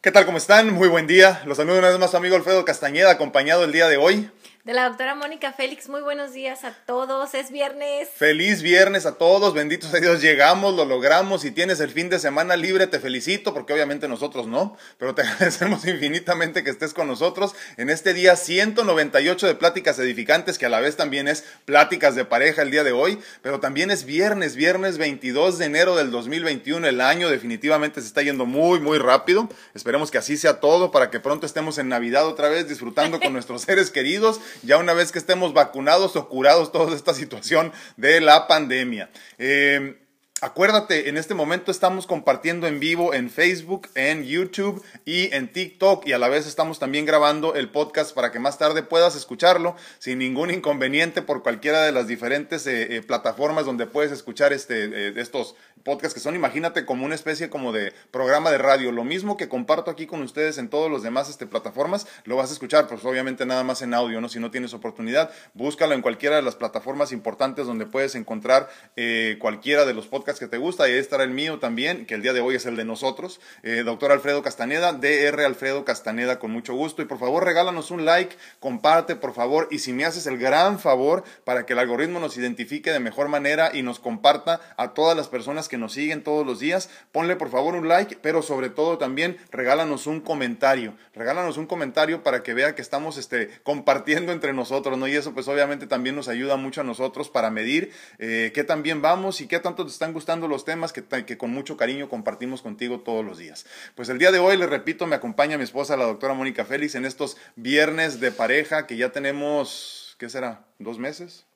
¿Qué tal? ¿Cómo están? Muy buen día. Los saludo una vez más su amigo Alfredo Castañeda, acompañado el día de hoy de la doctora Mónica Félix. Muy buenos días a todos. Es viernes. Feliz viernes a todos. Benditos a Dios. Llegamos, lo logramos. Si tienes el fin de semana libre, te felicito, porque obviamente nosotros no, pero te agradecemos infinitamente que estés con nosotros en este día 198 de pláticas edificantes, que a la vez también es pláticas de pareja el día de hoy, pero también es viernes, viernes 22 de enero del 2021. El año definitivamente se está yendo muy, muy rápido. Esperemos que así sea todo para que pronto estemos en Navidad otra vez disfrutando con nuestros seres queridos ya una vez que estemos vacunados o curados toda esta situación de la pandemia. Eh, Acuérdate, en este momento estamos compartiendo en vivo en Facebook, en YouTube y en TikTok y a la vez estamos también grabando el podcast para que más tarde puedas escucharlo sin ningún inconveniente por cualquiera de las diferentes eh, eh, plataformas donde puedes escuchar este, estos podcasts que son, imagínate, como una especie como de programa de radio. Lo mismo que comparto aquí con ustedes en todos los demás este, plataformas, lo vas a escuchar, pues obviamente nada más en audio, ¿no? Si no tienes oportunidad, búscalo en cualquiera de las plataformas importantes donde puedes encontrar eh, cualquiera de los podcasts que te gusta y ahí estará el mío también, que el día de hoy es el de nosotros. Eh, doctor Alfredo Castaneda, DR Alfredo Castaneda, con mucho gusto. Y por favor, regálanos un like, comparte, por favor. Y si me haces el gran favor para que el algoritmo nos identifique de mejor manera y nos comparta a todas las personas que nos siguen todos los días. Ponle por favor un like, pero sobre todo también regálanos un comentario. Regálanos un comentario para que vea que estamos este, compartiendo entre nosotros, ¿no? Y eso pues obviamente también nos ayuda mucho a nosotros para medir eh, qué tan bien vamos y qué tanto te están gustando los temas que, que con mucho cariño compartimos contigo todos los días. Pues el día de hoy, les repito, me acompaña mi esposa, la doctora Mónica Félix, en estos viernes de pareja que ya tenemos, ¿qué será? ¿Dos meses?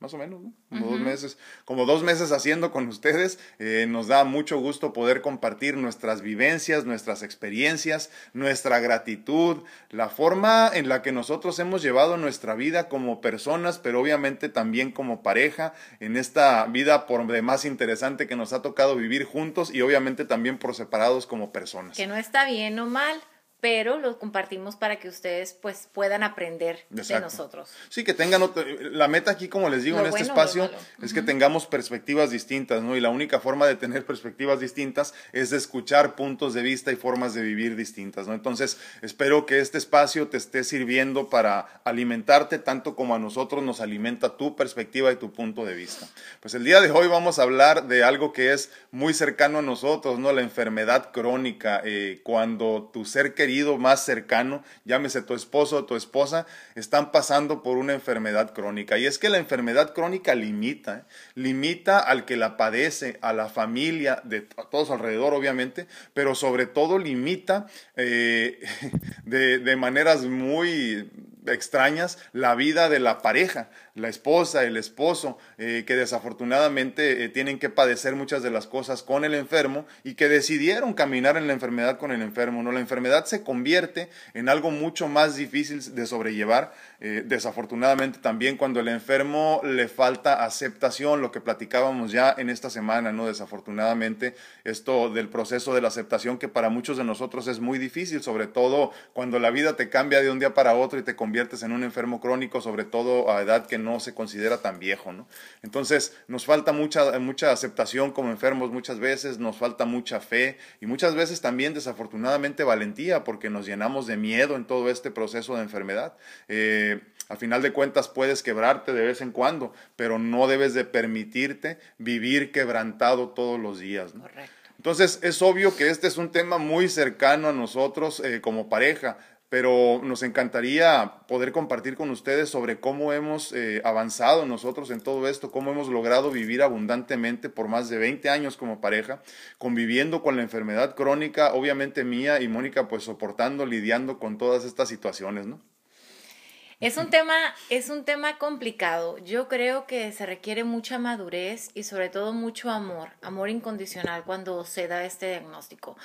Más o menos, ¿no? Como dos meses, como dos meses haciendo con ustedes. Eh, nos da mucho gusto poder compartir nuestras vivencias, nuestras experiencias, nuestra gratitud, la forma en la que nosotros hemos llevado nuestra vida como personas, pero obviamente también como pareja, en esta vida por demás interesante que nos ha tocado vivir juntos y obviamente también por separados como personas. Que no está bien o mal pero lo compartimos para que ustedes pues puedan aprender de nosotros. Sí, que tengan la meta aquí como les digo en este espacio es que tengamos perspectivas distintas, ¿no? Y la única forma de tener perspectivas distintas es de escuchar puntos de vista y formas de vivir distintas, ¿no? Entonces, espero que este espacio te esté sirviendo para alimentarte tanto como a nosotros nos alimenta tu perspectiva y tu punto de vista. Pues el día de hoy vamos a hablar de algo que es muy cercano a nosotros, ¿no? La enfermedad crónica, eh, cuando tu ser querido más cercano, llámese tu esposo o tu esposa, están pasando por una enfermedad crónica. Y es que la enfermedad crónica limita, ¿eh? limita al que la padece, a la familia, de a todos alrededor obviamente, pero sobre todo limita eh, de, de maneras muy extrañas la vida de la pareja, la esposa, el esposo, eh, que desafortunadamente eh, tienen que padecer muchas de las cosas con el enfermo y que decidieron caminar en la enfermedad con el enfermo. ¿no? La enfermedad se convierte en algo mucho más difícil de sobrellevar, eh, desafortunadamente también cuando el enfermo le falta aceptación, lo que platicábamos ya en esta semana, ¿no? desafortunadamente esto del proceso de la aceptación que para muchos de nosotros es muy difícil, sobre todo cuando la vida te cambia de un día para otro y te conviertes en un enfermo crónico, sobre todo a edad que no se considera tan viejo, ¿no? Entonces, nos falta mucha, mucha aceptación como enfermos muchas veces, nos falta mucha fe y muchas veces también, desafortunadamente, valentía, porque nos llenamos de miedo en todo este proceso de enfermedad. Eh, al final de cuentas puedes quebrarte de vez en cuando, pero no debes de permitirte vivir quebrantado todos los días. ¿no? Entonces es obvio que este es un tema muy cercano a nosotros eh, como pareja pero nos encantaría poder compartir con ustedes sobre cómo hemos eh, avanzado nosotros en todo esto, cómo hemos logrado vivir abundantemente por más de 20 años como pareja, conviviendo con la enfermedad crónica, obviamente mía y Mónica, pues soportando, lidiando con todas estas situaciones, ¿no? Es un tema, es un tema complicado. Yo creo que se requiere mucha madurez y sobre todo mucho amor, amor incondicional cuando se da este diagnóstico.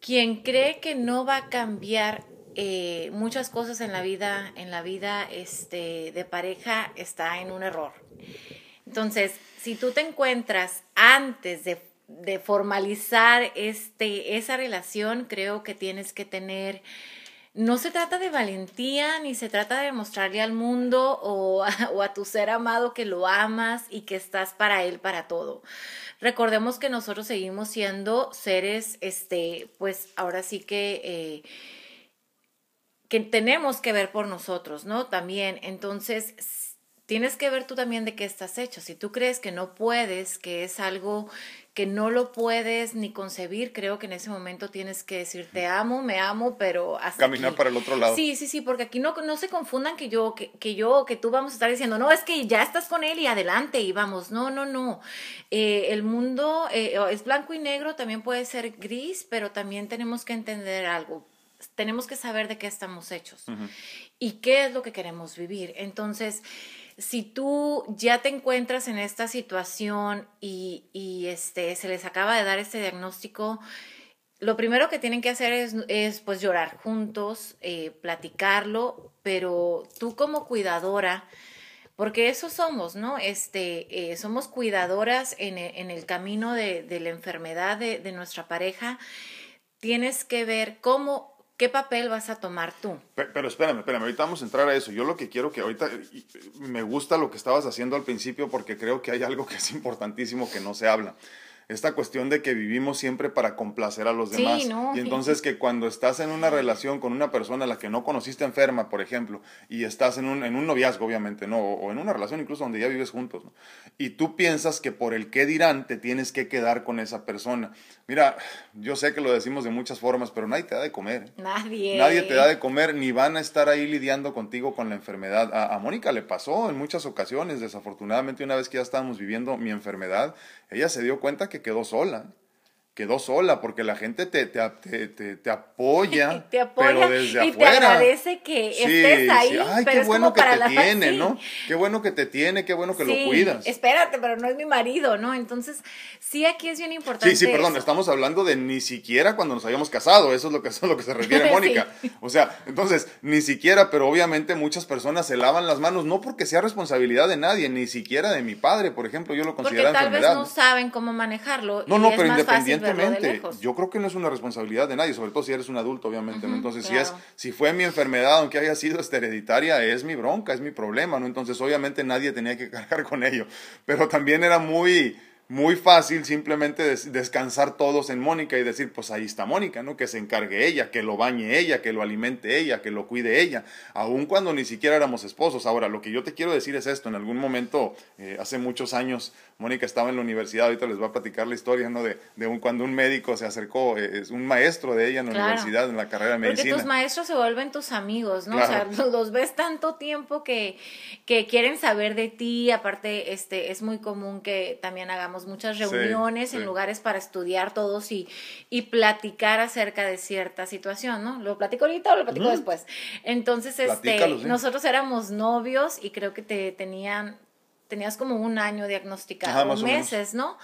Quien cree que no va a cambiar eh, muchas cosas en la vida, en la vida este, de pareja está en un error. Entonces, si tú te encuentras antes de, formalizar este, esa relación, creo que tienes que tener no se trata de valentía, ni se trata de mostrarle al mundo o a, o a, tu ser amado que lo amas y que estás para él para todo. Recordemos que nosotros seguimos siendo seres, este, pues ahora sí que... Eh, que tenemos que ver por nosotros, ¿no? También, entonces, tienes que ver tú también de qué estás hecho. Si tú crees que no puedes, que es algo que no lo puedes ni concebir, creo que en ese momento tienes que decir te amo, me amo, pero hasta caminar para el otro lado. Sí, sí, sí, porque aquí no, no se confundan que yo, que, que, yo, que tú vamos a estar diciendo, no, es que ya estás con él y adelante y vamos. No, no, no. Eh, el mundo eh, es blanco y negro, también puede ser gris, pero también tenemos que entender algo tenemos que saber de qué estamos hechos y qué es lo que queremos vivir. Entonces, si tú ya te encuentras en esta situación y, y este, se les acaba de dar este diagnóstico, lo primero que tienen que hacer es, es pues llorar juntos, eh, platicarlo, pero tú como cuidadora, porque eso somos, ¿no? Este, eh, somos cuidadoras en, en, el camino de, de la enfermedad de, de nuestra pareja. Tienes que ver cómo ¿Qué papel vas a tomar tú? Pero, espérame, espérame, ahorita vamos a entrar a eso. Yo lo que quiero que ahorita me gusta lo que estabas haciendo al principio porque creo que hay algo que es importantísimo que no se habla esta cuestión de que vivimos siempre para complacer a los demás. Y entonces que cuando estás en una relación con una persona a la que no conociste enferma, por ejemplo, y estás en un, en un noviazgo, obviamente, ¿no? O, en una relación incluso donde ya vives juntos, ¿no? Y tú piensas que por el qué dirán te tienes que quedar con esa persona. Mira, yo sé que lo decimos de muchas formas, pero nadie te da de comer. ¿eh? Nadie. Nadie te da de comer, ni van a estar ahí lidiando contigo con la enfermedad. A, a Mónica le pasó en muchas ocasiones, desafortunadamente, una vez que ya estábamos viviendo mi enfermedad, ella se dio cuenta que quedó sola quedó sola porque la gente te, te, te, te apoya, te apoya pero desde y te agradece que estés ahí. Ay, qué bueno que te tiene, ¿no? Qué bueno que te tiene, qué bueno que lo cuidas. Espérate, pero no es mi marido, ¿no? Entonces, sí, aquí es bien importante. Sí, sí, perdón, estamos hablando de ni siquiera cuando nos habíamos casado, eso es lo que, eso es lo que se refiere Mónica. O sea, entonces, ni siquiera, pero obviamente muchas personas se lavan las manos, no porque sea responsabilidad de nadie, ni siquiera de mi padre, por ejemplo, yo lo considero porque tal vez no saben cómo manejarlo. No, no, pero independientemente yo creo que no es una responsabilidad de nadie, sobre todo si eres un adulto, obviamente, ¿no? Entonces, si es si fue mi enfermedad, aunque haya sido hereditaria, es mi bronca, es mi problema, ¿no? Entonces, obviamente nadie tenía que cargar con ello, pero también era muy muy fácil simplemente descansar todos en Mónica y decir, pues ahí está Mónica, ¿no? Que se encargue ella, que lo bañe ella, que lo alimente ella, que lo cuide ella, aun cuando ni siquiera éramos esposos. Ahora, lo que yo te quiero decir es esto, en algún momento, eh, hace muchos años, Mónica estaba en la universidad, ahorita les voy a platicar la historia, ¿no? De, de un, cuando un médico se acercó, eh, es un maestro de ella en la universidad, en la carrera de medicina. Porque tus maestros se vuelven tus amigos, ¿no? O sea, los ves tanto tiempo que, que quieren saber de ti, aparte, este, es muy común que también hagamos muchas reuniones en lugares para estudiar todos y, y platicar acerca de cierta situación, ¿no? ¿Lo platico ahorita o lo platico después? Entonces, este, nosotros éramos novios y creo que te tenían, tenías como un año diagnosticado, meses, ¿no?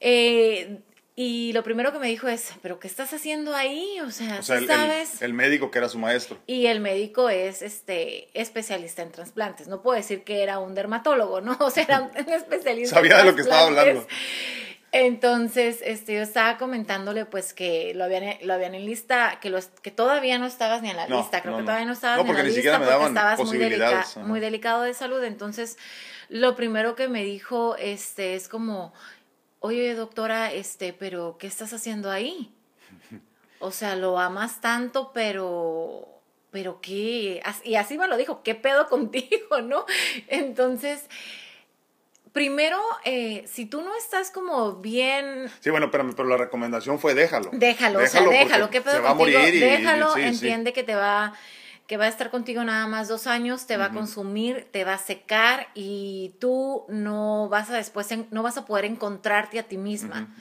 Eh, y lo primero que me dijo es, ¿pero qué estás haciendo ahí? O sea, sabes? El, médico que era su maestro. Y el médico es este especialista en trasplantes. No puedo decir que era un dermatólogo, ¿no? O sea, era un especialista. Sabía de lo que estaba hablando. Entonces, este, yo estaba comentándole pues que lo habían, lo habían en lista, que los, que todavía no estabas ni en la lista, creo que todavía no estabas ni en la lista porque estabas muy, muy delicado de salud. Entonces, lo primero que me dijo este, es como, oye doctora, este, pero ¿qué estás haciendo ahí? O sea, lo amas tanto, pero, pero qué, y así me lo dijo, ¿qué pedo contigo, no? Entonces, primero, eh, si tú no estás como bien... Sí, bueno, pero, pero la recomendación fue déjalo. Déjalo, o sea, déjalo, ¿qué pedo se va A morir y, déjalo, entiende que te va que va a estar contigo nada más dos años, te va a consumir, te va a secar y tú no vas a después, no vas a poder encontrarte a ti misma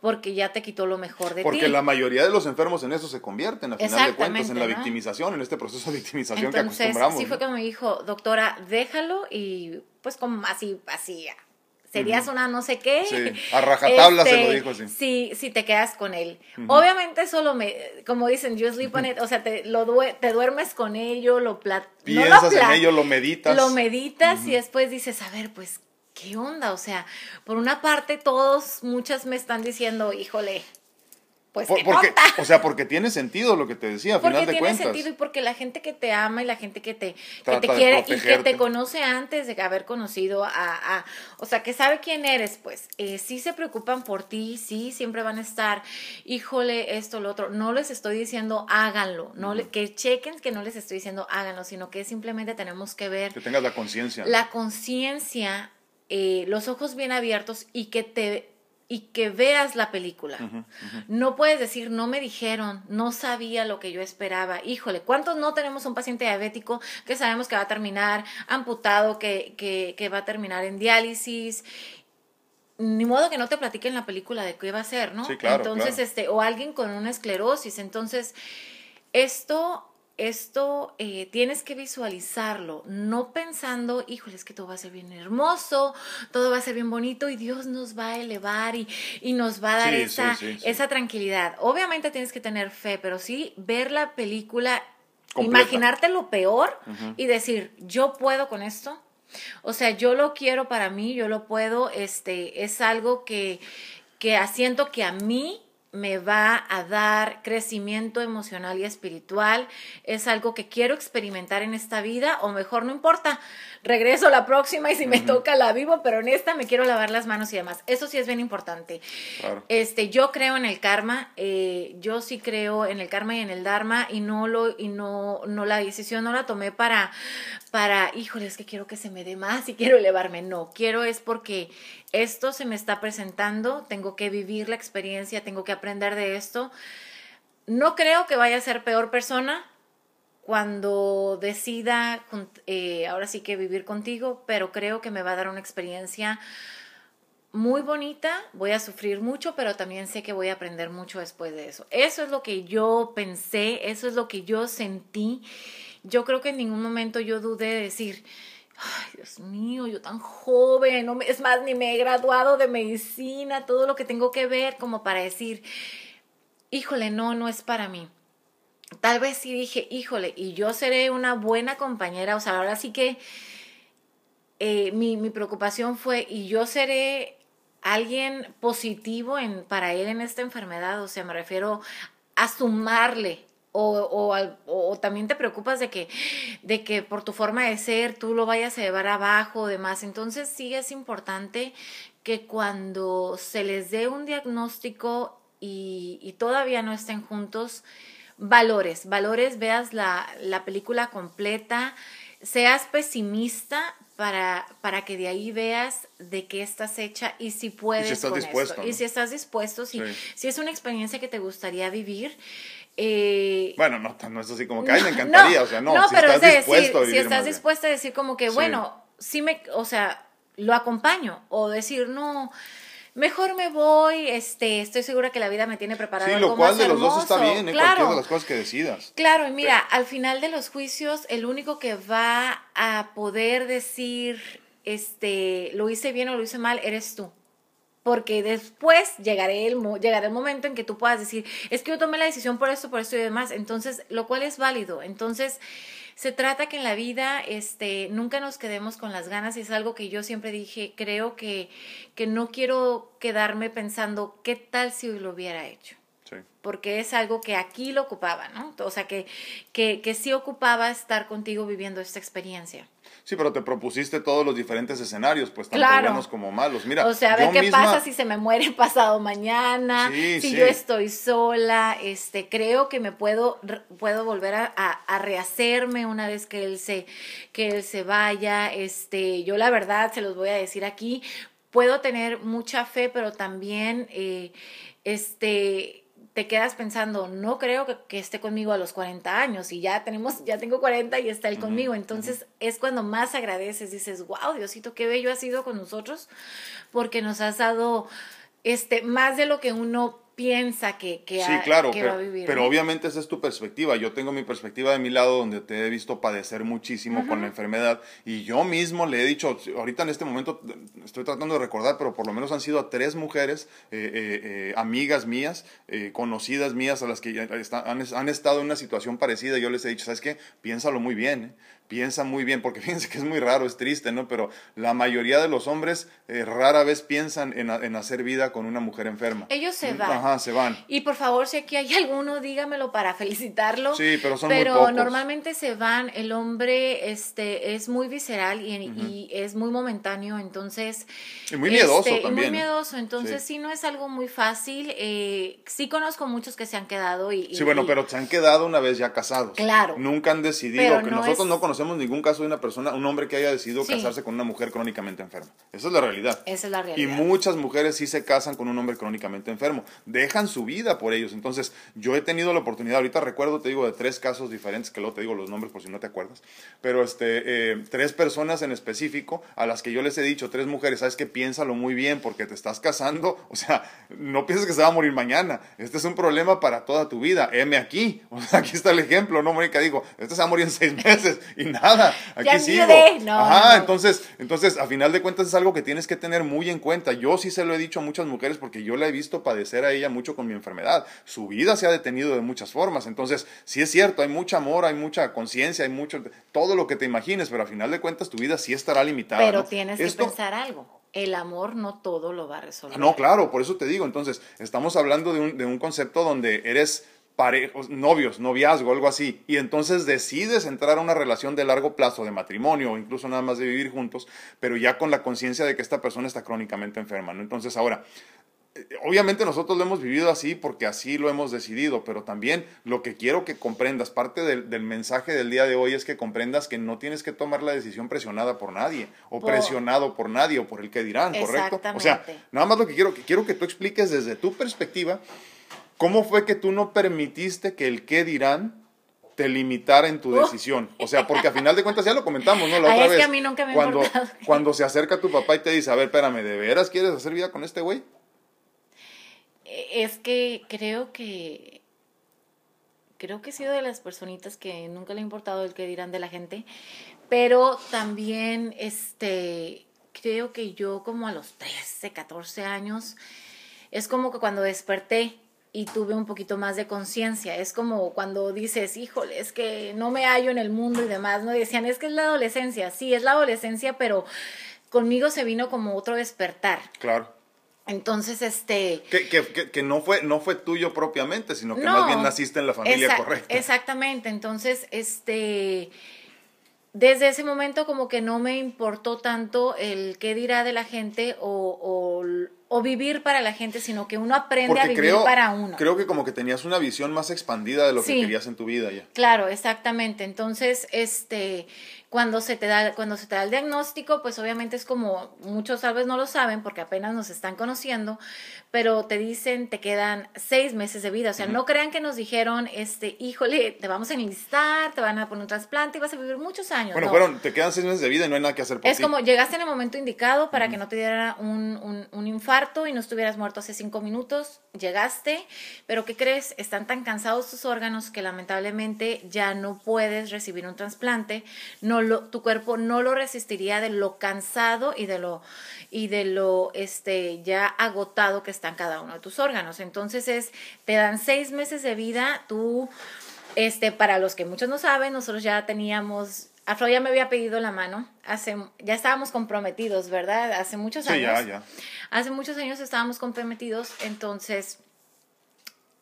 porque ya te quitó lo mejor de ti. Porque la mayoría de los enfermos en eso se convierten, a final de cuentas, en la victimización, en este proceso de victimización que acostumbramos. Sí fue como me dijo, doctora, déjalo y pues como así, así, serías una no sé qué. Sí, a rajatabla se lo este, dijo así. Si, si te quedas con él. Obviamente solo me, como dicen, you sleep on it, o sea, te, lo te duermes con ello, lo plat Piensas en ello, lo meditas. Lo meditas y después dices, a ver, pues, ¿qué onda? O sea, por una parte todos, muchas me están diciendo, híjole, pues Por- qué porque, tonta. o sea, porque tiene sentido lo que te decía, a Porque final de tiene cuentas. sentido y porque la gente que te ama y la gente que te, que te quiere y que te conoce antes de haber conocido a, a- o sea, que sabe quién eres, pues, eh, sí se preocupan por ti, sí, siempre van a estar, híjole, esto, lo otro. No les estoy diciendo háganlo, no le- que chequen que no les estoy diciendo háganlo, sino que simplemente tenemos que ver Que tengas la conciencia. la conciencia, eh, los ojos bien abiertos y que te y que veas la película. No puedes decir, no me dijeron, no sabía lo que yo esperaba. Híjole, ¿cuántos no tenemos un paciente diabético que sabemos que va a terminar amputado, que, que, que va a terminar en diálisis? Ni modo que no te platiquen la película de qué va a ser, ¿no? Sí, claro, Entonces, claro. este, o alguien con una esclerosis. Entonces, esto, esto eh, tienes que visualizarlo, no pensando, híjole, es que todo va a ser bien hermoso, todo va a ser bien bonito y Dios nos va a elevar y, y nos va a dar Sí, esa, sí, sí, sí. esa tranquilidad. Obviamente tienes que tener fe, pero sí ver la película, Completa. imaginarte lo peor y decir, yo puedo con esto. O sea, yo lo quiero para mí, yo lo puedo, este, es algo que, que siento que a mí me va a dar crecimiento emocional y espiritual, es algo que quiero experimentar en esta vida, o mejor no importa, regreso la próxima y si me toca la vivo, pero en esta me quiero lavar las manos y demás. Eso sí es bien importante. Claro. Este, yo creo en el karma, eh, yo sí creo en el karma y en el dharma y no lo y no no la decisión no la tomé para para, híjole, es que quiero que se me dé más y quiero elevarme, no, quiero es porque esto se me está presentando, tengo que vivir la experiencia, tengo que aprender de esto. No creo que vaya a ser peor persona cuando decida eh, ahora sí que vivir contigo, pero creo que me va a dar una experiencia muy bonita, voy a sufrir mucho, pero también sé que voy a aprender mucho después de eso. Eso es lo que yo pensé, eso es lo que yo sentí. Yo creo que en ningún momento yo dudé de decir, ay, Dios mío, yo tan joven, es más, ni me he graduado de medicina, todo lo que tengo que ver como para decir, híjole, no, no es para mí. Tal vez sí dije, híjole, y yo seré una buena compañera, o sea, ahora sí que eh, mi, mi preocupación fue, y yo seré alguien positivo en, para él en esta enfermedad, o sea, me refiero a sumarle. O, o, o también te preocupas de que, de que por tu forma de ser tú lo vayas a llevar abajo o demás. Entonces sí es importante que cuando se les dé un diagnóstico y, y todavía no estén juntos, valores, valores, veas la, la película completa, seas pesimista para, para que de ahí veas de qué estás hecha y si puedes estás con dispuesto, esto. ¿no? Y si estás dispuesto, si, Sí. si es una experiencia que te gustaría vivir. Eh, Bueno, no, no es así como que, ay, me encantaría, o sea, no, si pero estás es dispuesto a decir, si estás dispuesta a decir como que, Sí. bueno, sí me, o sea, lo acompaño, o decir, no, mejor me voy, este, estoy segura que la vida me tiene preparado Sí, algo lo cual más de los dos está hermoso. bien, ¿eh? claro. cualquiera de las cosas que decidas. Claro, y mira, al final de los juicios, el único que va a poder decir, este, lo hice bien o lo hice mal, eres tú. Porque después llegaré el, llegará el momento en que tú puedas decir, es que yo tomé la decisión por esto, por esto y demás. Entonces, lo cual es válido. Entonces, se trata que en la vida este, nunca nos quedemos con las ganas y es algo que yo siempre dije, creo que, que no quiero quedarme pensando, ¿qué tal si lo hubiera hecho? Sí. porque es algo que aquí lo ocupaba, ¿no? O sea, que, que, que sí ocupaba estar contigo viviendo esta experiencia. Sí, pero te propusiste todos los diferentes escenarios, pues tanto Claro. buenos como malos. Mira, o sea, a ver qué misma- pasa si se me muere pasado mañana, Sí, si sí. yo estoy sola, este, creo que me puedo, puedo volver a, a- a rehacerme una vez que él se, que él se vaya, este, yo la verdad se los voy a decir aquí, puedo tener mucha fe, pero también, eh, este, te quedas pensando, no creo que, que esté conmigo a los 40 años y ya tenemos, ya tengo 40 y está él conmigo. Entonces es cuando más agradeces, dices, wow, Diosito, qué bello has sido con nosotros, porque nos has dado este más de lo que uno piensa que, que, Sí, ha- claro, que pero, va a vivir. pero ¿no? obviamente esa es tu perspectiva. Yo tengo mi perspectiva de mi lado donde te he visto padecer muchísimo con la enfermedad y yo mismo le he dicho, ahorita en este momento estoy tratando de recordar, pero por lo menos han sido a tres mujeres, eh, eh, eh, amigas mías, eh, conocidas mías, a las que ya está- han, han estado en una situación parecida. Yo les he dicho, ¿sabes qué? Piénsalo muy bien, ¿eh? Piensa muy bien, porque fíjense que es muy raro, es triste, ¿no? Pero la mayoría de los hombres eh, rara vez piensan en, en hacer vida con una mujer enferma. Ellos se van, Ajá, se van. Y por favor, si aquí hay alguno, dígamelo para felicitarlo. Sí, pero son Pero muy pocos. normalmente se van, el hombre este, es muy visceral y, y es muy momentáneo, entonces... Y muy miedoso este, y también. muy miedoso, entonces Sí. sí. no es algo muy fácil. Eh, sí conozco muchos que se han quedado y... Sí, bueno, pero se han quedado una vez ya casados. Claro. Nunca han decidido, Pero que no nosotros es- no conocemos ningún caso de una persona, un hombre que haya decidido Sí. casarse con una mujer crónicamente enferma. Esa es la realidad. Esa es la Y realidad. muchas mujeres sí se casan con un hombre crónicamente enfermo. Dejan su vida por ellos. Entonces, yo he tenido la oportunidad, ahorita recuerdo, te digo, de tres casos diferentes, que luego te digo los nombres por si no te acuerdas, pero este, eh, tres personas en específico a las que yo les he dicho, tres mujeres, sabes que piénsalo muy bien porque te estás casando, o sea, no pienses que se va a morir mañana. Este es un problema para toda tu vida. Heme aquí. O sea, aquí está el ejemplo, ¿no? Mónica dijo, este se va a morir en seis meses y nada. Aquí Ya sigo. No, Ajá, no. entonces entonces, entonces, a final de cuentas es algo que tienes que tener muy en cuenta. Yo sí se lo he dicho a muchas mujeres porque yo la he visto padecer a ella mucho con mi enfermedad. Su vida se ha detenido de muchas formas. Entonces, sí es cierto, hay mucho amor, hay mucha conciencia, hay mucho, todo lo que te imagines, pero a final de cuentas tu vida sí estará limitada. Pero tienes Esto- que pensar algo. El amor no todo lo va a resolver. no, claro, por eso te digo. Entonces, estamos hablando de un, de un concepto donde eres parejos, novios, noviazgo, algo así, y entonces decides entrar a una relación de largo plazo, de matrimonio, o incluso nada más de vivir juntos, pero ya con la conciencia de que esta persona está crónicamente enferma, ¿no? Entonces, ahora, eh, obviamente nosotros lo hemos vivido así porque así lo hemos decidido, pero también lo que quiero que comprendas, parte del, del mensaje del día de hoy es que comprendas que no tienes que tomar la decisión presionada por nadie, o Por- presionado por nadie, o por el que dirán, ¿correcto? O sea. Nada más lo que quiero, que quiero que tú expliques desde tu perspectiva, ¿cómo fue que tú no permitiste que el qué dirán te limitara en tu decisión? O sea, porque a final de cuentas ya lo comentamos, ¿no? La Ay, otra es que vez. a mí nunca me cuando, cuando se acerca tu papá y te dice, a ver, espérame, ¿de veras quieres hacer vida con este güey? Eh, Es que creo que creo que he sido de las personitas que nunca le ha importado el que dirán de la gente, pero también este creo que yo como a los 13, 14 años es como que cuando desperté y tuve un poquito más de conciencia, es como cuando dices, híjole, es que no me hallo en el mundo y demás, no decían, es que es la adolescencia, sí, es la adolescencia, pero conmigo se vino como otro despertar. Claro. Entonces, este, Que, que, que, que no, fue, no fue tuyo propiamente, sino que No. más bien naciste en la familia correcta. Exactamente, entonces, este, desde ese momento como que no me importó tanto el qué dirá de la gente o, o, o vivir para la gente, sino que uno aprende a vivir creo, para uno. creo que como que tenías una visión más expandida de lo que querías en tu vida ya. Claro, exactamente. Entonces, este, cuando se te da, cuando se te da el diagnóstico, pues obviamente es como muchos tal vez no lo saben porque apenas nos están conociendo, pero te dicen te quedan seis meses de vida. O sea, no crean que nos dijeron, este, híjole, te vamos a enlistar, te van a poner un trasplante y vas a vivir muchos años. Bueno, No. fueron, te quedan seis meses de vida y no hay nada que hacer por Es ti. como llegaste en el momento indicado para que no te diera un, un- un infarto y no estuvieras muerto hace cinco minutos. Llegaste, pero ¿qué crees? Están tan cansados tus órganos que lamentablemente ya no puedes recibir un trasplante. No lo, tu cuerpo no lo resistiría de lo cansado y de lo y de lo este ya agotado que están cada uno de tus órganos. Entonces es te dan seis meses de vida. Tú este, para los que muchos no saben, nosotros ya teníamos, Afro ya me había pedido la mano, hace, ya estábamos comprometidos, ¿verdad? Hace muchos Sí, años. ya, ya. Hace muchos años estábamos comprometidos, entonces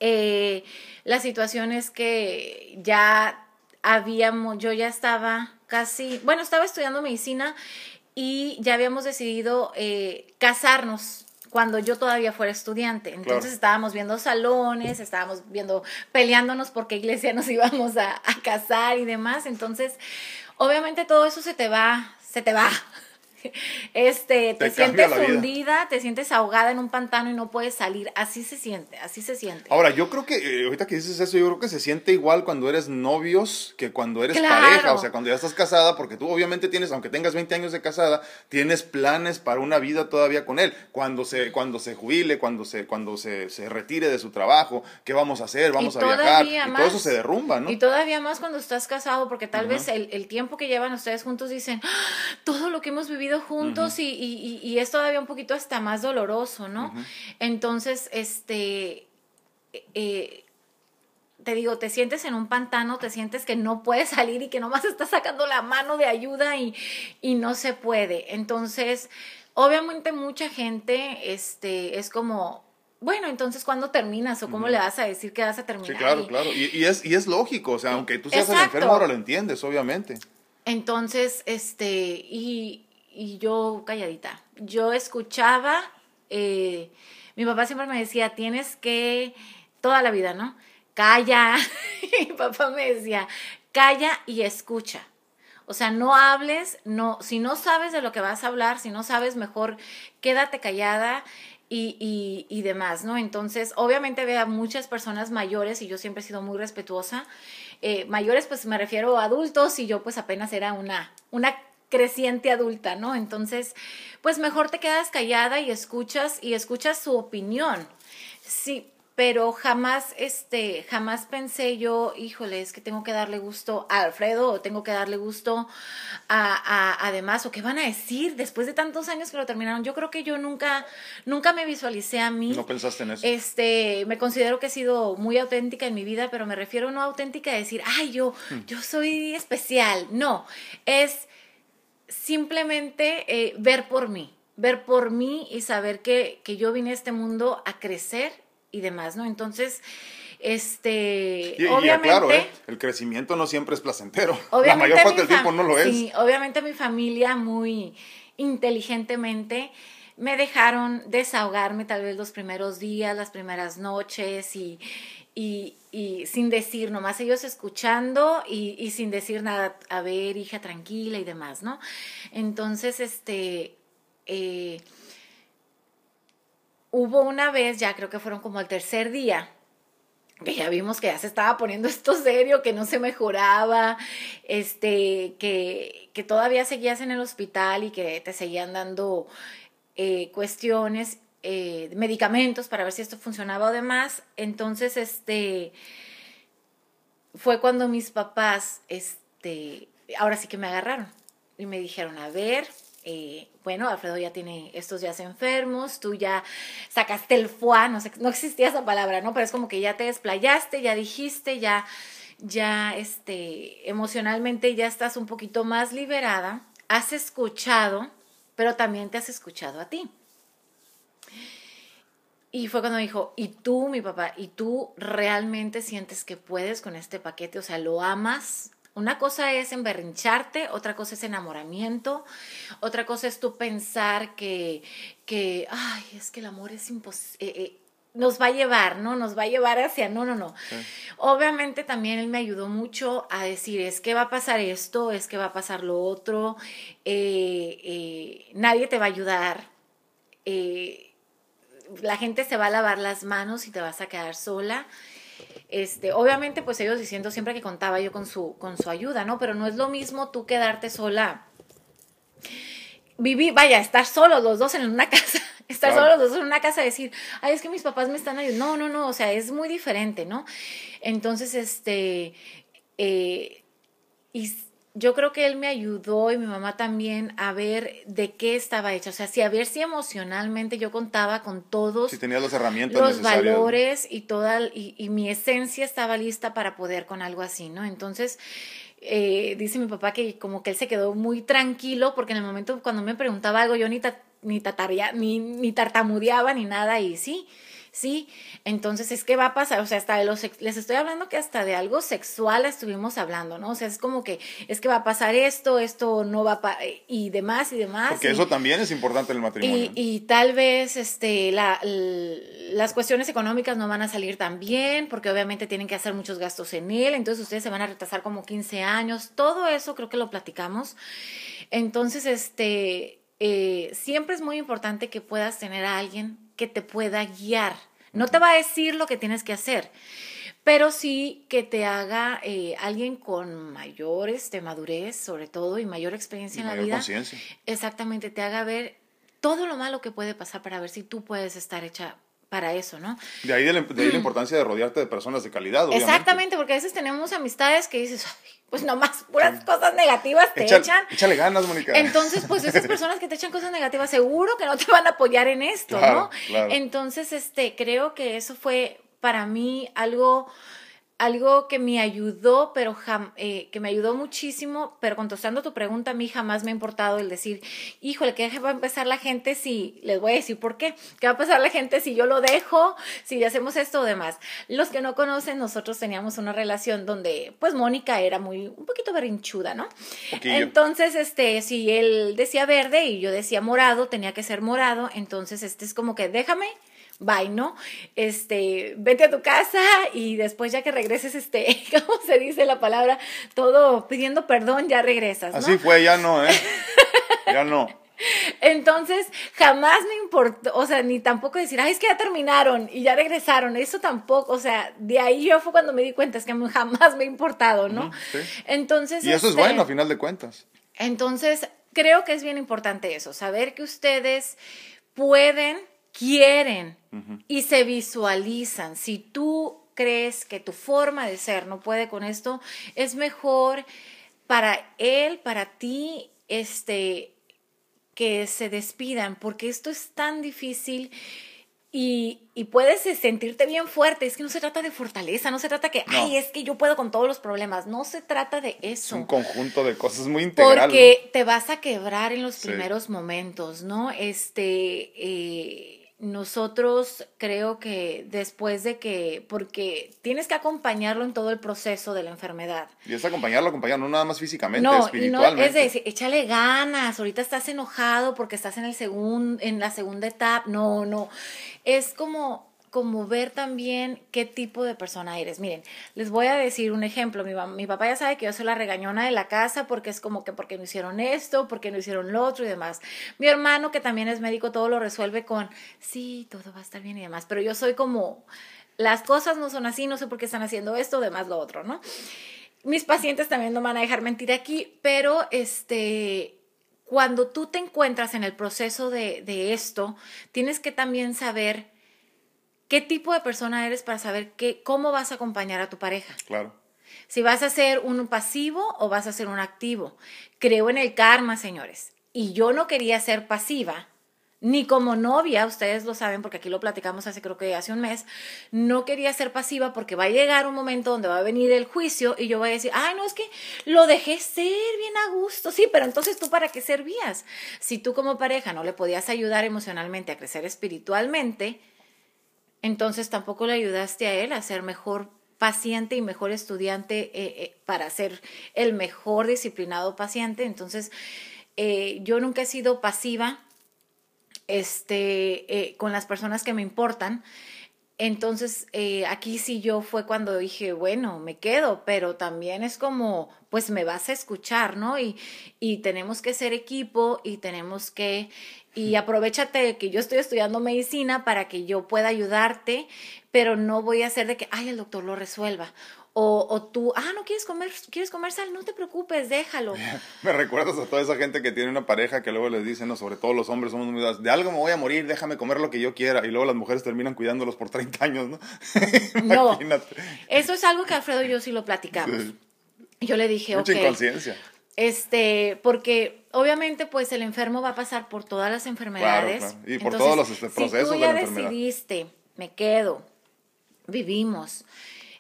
eh, la situación es que ya habíamos, yo ya estaba casi, bueno, estaba estudiando medicina y ya habíamos decidido eh, casarnos cuando yo todavía fuera estudiante. Entonces Claro. estábamos viendo salones, estábamos viendo, peleándonos por qué iglesia nos íbamos a, a casar y demás. Entonces, obviamente todo eso se te va, se te va. Este, te, sientes hundida, te sientes ahogada en un pantano y no puedes salir. Así se siente, así se siente. Ahora, yo creo que, eh, ahorita que dices eso, yo creo que se siente igual cuando eres novios que cuando eres Claro. pareja. O sea, cuando ya estás casada, porque tú obviamente tienes, aunque tengas 20 años de casada, tienes planes para una vida todavía con él. Cuando se, cuando se jubile, cuando se, cuando se, se retire de su trabajo, ¿qué vamos a hacer? Vamos Y a viajar. Y todo eso se derrumba, ¿no? Y todavía más cuando estás casado, porque tal vez el, el tiempo que llevan ustedes juntos dicen, "Ah, todo lo que hemos vivido juntos y, y- y- y es todavía un poquito hasta más doloroso, ¿no? Entonces, este, eh, te digo, te sientes en un pantano, te sientes que no puedes salir y que nomás estás sacando la mano de ayuda y, y no se puede. Entonces, obviamente mucha gente, este, es como, bueno, entonces ¿cuándo terminas? ¿O cómo le vas a decir que vas a terminar? Sí, claro, claro. Y, es, y es lógico, o sea, aunque tú seas el enfermo, ahora lo entiendes, obviamente. Entonces, este, y, y yo calladita. Yo escuchaba, eh, mi papá siempre me decía, tienes que, toda la vida, ¿no? Calla. mi papá me decía, calla y escucha. O sea, no hables, no, si no sabes de lo que vas a hablar, si no sabes, mejor quédate callada y, y, y demás, ¿no? Entonces, obviamente ve a muchas personas mayores y yo siempre he sido muy respetuosa. Eh, mayores, pues me refiero a adultos y yo pues apenas era una, una creciente adulta, ¿no? Entonces, pues mejor te quedas callada y escuchas y escuchas su opinión. Sí, pero jamás, este, jamás pensé yo, híjole, es que tengo que darle gusto a Alfredo o tengo que darle gusto a, a, además, o qué van a decir después de tantos años que lo terminaron. Yo creo que yo nunca, nunca me visualicé a mí. No pensaste en eso. Este, me considero que he sido muy auténtica en mi vida, pero me refiero no auténtica a decir, ay, yo, hmm. yo soy especial. No, es simplemente eh, ver por mí, ver por mí y saber que, que yo vine a este mundo a crecer y demás, ¿no? Entonces, este, obviamente, claro, ¿eh? el crecimiento no siempre es placentero. La mayor parte del tiempo no lo es. Sí, obviamente mi familia muy inteligentemente me dejaron desahogarme tal vez los primeros días, las primeras noches y, y, y sin decir, nomás ellos escuchando y, sin decir nada, a ver, hija, tranquila y demás, ¿no? Entonces, este, eh, hubo una vez, ya creo que fueron como el tercer día, que ya vimos que ya se estaba poniendo esto serio, que no se mejoraba, este, que, que todavía seguías en el hospital y que te seguían dando eh, cuestiones, eh, medicamentos para ver si esto funcionaba o demás. Entonces, este, fue cuando mis papás, este, ahora sí que me agarraron y me dijeron, a ver, eh, bueno, Alfredo ya tiene estos días enfermos, tú ya sacaste el foie, no, sé, no existía esa palabra, ¿no? Pero es como que ya te desplayaste, ya dijiste, ya, ya, este, emocionalmente ya estás un poquito más liberada, has escuchado, pero también te has escuchado a ti. Y fue cuando me dijo, ¿y tú, mi papá, y tú realmente sientes que puedes con este paquete? O sea, ¿lo amas? Una cosa es emberrincharte, otra cosa es enamoramiento, otra cosa es tú pensar que, que ay, es que el amor es imposible. Eh, eh, nos va a llevar, ¿no? Nos va a llevar hacia, no, no, no. Obviamente también él me ayudó mucho a decir, es que va a pasar esto, es que va a pasar lo otro, eh, nadie te va a ayudar, la gente se va a lavar las manos y te vas a quedar sola. Este, obviamente, pues ellos diciendo siempre que contaba yo con su, con su ayuda, ¿no? Pero no es lo mismo tú quedarte sola. Vivir, vaya, estar solos los dos en una casa, estar solos los dos en una casa y decir, ay, es que mis papás me están ayudando. No, no, no, o sea, es muy diferente, ¿no? Entonces, este, eh, y yo creo que él me ayudó y mi mamá también a ver de qué estaba hecha. O sea, si a ver si emocionalmente yo contaba con todos si tenía las herramientas los valores y toda y, y, mi esencia estaba lista para poder con algo así, ¿no? Entonces, eh, dice mi papá que como que él se quedó muy tranquilo porque en el momento cuando me preguntaba algo yo ni, ni, tataría, ni, ni tartamudeaba ni nada y sí ¿sí? Entonces, es que va a pasar, o sea, hasta de los, les estoy hablando que hasta de algo sexual estuvimos hablando, ¿no? O sea, es como que, es que va a pasar esto, esto no va a, y demás y demás. Porque eso también es importante en el matrimonio. Y, tal vez, este, la, las cuestiones económicas no van a salir tan bien, porque obviamente tienen que hacer muchos gastos en él, entonces ustedes se van a retrasar como 15 años, todo eso creo que lo platicamos. Entonces, este, eh, siempre es muy importante que puedas tener a alguien que te pueda guiar. No te va a decir lo que tienes que hacer, pero sí que te haga eh, alguien con mayor este, madurez, sobre todo, y mayor experiencia en la vida. Conciencia. Exactamente, te haga ver todo lo malo que puede pasar para ver si tú puedes estar hecha para eso, ¿no? De ahí, de la, importancia de rodearte de personas de calidad. Obviamente. Exactamente, porque a veces tenemos amistades que dices, pues nomás puras cosas negativas te echan. Échale ganas, Mónica. Entonces, pues esas personas que te echan cosas negativas, seguro que no te van a apoyar en esto, ¿no? Entonces, este, creo que eso fue para mí algo algo que me ayudó, pero eh, que me ayudó muchísimo, pero contestando tu pregunta, a mí jamás me ha importado el decir, híjole, ¿qué va a empezar la gente si, les voy a decir por qué, qué va a pasar la gente si yo lo dejo, si hacemos esto o demás. Los que no conocen, nosotros teníamos una relación donde, pues, Mónica era muy, un poquito berrinchuda, ¿no? Entonces, este, si él decía verde y yo decía morado, tenía que ser morado, entonces, este es como que, déjame, bye, ¿no? Este, vete a tu casa y después ya que regreses, este, ¿cómo se dice la palabra? Todo pidiendo perdón, ya regresas. ¿no? Así fue, ya no, ¿eh? Ya no. Entonces, jamás me importó, o sea, ni tampoco decir, ay, es que ya terminaron y ya regresaron, eso tampoco, o sea, de ahí yo fue cuando me di cuenta, es que jamás me ha importado, ¿no? sí. Entonces... Y eso es este, bueno, a final de cuentas. Entonces, creo que es bien importante eso, saber que ustedes pueden quieren y se visualizan. Si tú crees que tu forma de ser no puede con esto, es mejor para él, para ti, este, que se despidan, porque esto es tan difícil. Y, y, puedes sentirte bien fuerte. Es que no se trata de fortaleza, no se trata que, ay, es que yo puedo con todos los problemas. No se trata de eso. Es un conjunto de cosas muy integrales. Porque te vas a quebrar en los primeros momentos, ¿no? Este, eh, nosotros creo que después de que, porque tienes que acompañarlo en todo el proceso de la enfermedad. Y es acompañarlo, acompañarlo, no nada más físicamente, no, espiritualmente. No, es decir, échale ganas, ahorita estás enojado porque estás en, el segundo en la segunda etapa, no, no, es como como ver también qué tipo de persona eres. Miren, les voy a decir un ejemplo. Mi, mi, papá ya sabe que yo soy la regañona de la casa porque es como que porque no hicieron esto, porque no hicieron lo otro y demás. Mi hermano, que también es médico, todo lo resuelve con, sí, todo va a estar bien y demás. Pero yo soy como, las cosas no son así, no sé por qué están haciendo esto, demás lo otro, ¿no? Mis pacientes también no van a dejar mentir aquí, pero este, cuando tú te encuentras en el proceso de, de esto, tienes que también saber qué tipo de persona eres para saber qué, cómo vas a acompañar a tu pareja. Claro. Si vas a ser un pasivo o vas a ser un activo. Creo en el karma, señores. Y yo no quería ser pasiva, ni como novia, ustedes lo saben porque aquí lo platicamos hace creo que hace un mes, no quería ser pasiva porque va a llegar un momento donde va a venir el juicio y yo voy a decir, ay, no, es que lo dejé ser bien a gusto, sí, pero entonces tú para qué servías? Si tú como pareja no le podías ayudar emocionalmente a crecer espiritualmente, entonces tampoco le ayudaste a él a ser mejor paciente y mejor estudiante eh, eh, para ser el mejor disciplinado paciente. Entonces, eh, yo nunca he sido pasiva este, con las personas que me importan. Entonces, aquí sí yo fue cuando dije, bueno, me quedo, pero también es como, pues me vas a escuchar, ¿no? Y, y tenemos que ser equipo y tenemos que y aprovechate que yo estoy estudiando medicina para que yo pueda ayudarte, pero no voy a hacer de que, ay, el doctor lo resuelva. O, o tú, ah, no quieres comer, quieres comer sal, no te preocupes, déjalo. me recuerdas a toda esa gente que tiene una pareja que luego les dicen, no, sobre todo los hombres somos muy de algo me voy a morir, déjame comer lo que yo quiera. Y luego las mujeres terminan cuidándolos por 30 años, ¿no? no. Eso es algo que Alfredo y yo sí lo platicamos. Yo le dije, Mucha inconsciencia. Este, porque obviamente pues el enfermo va a pasar por todas las enfermedades. Y por todos los este, procesos si tú ya decidiste, me quedo, vivimos,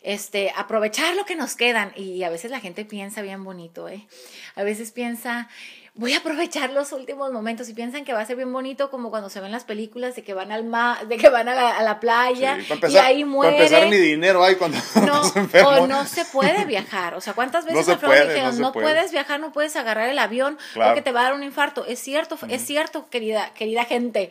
este, aprovechar lo que nos quedan. Y a veces la gente piensa bien bonito, ¿eh? A veces piensa, voy a aprovechar los últimos momentos y piensan que va a ser bien bonito como cuando se ven las películas de que van al mar, de que van a la, a la playa y ahí mueren. Para empezar ni dinero hay cuando no, o no se puede viajar, o sea, ¿cuántas veces no, puede, dijeron, no, puedes viajar, no puedes agarrar el avión porque te va a dar un infarto? Es cierto, es cierto, querida querida gente.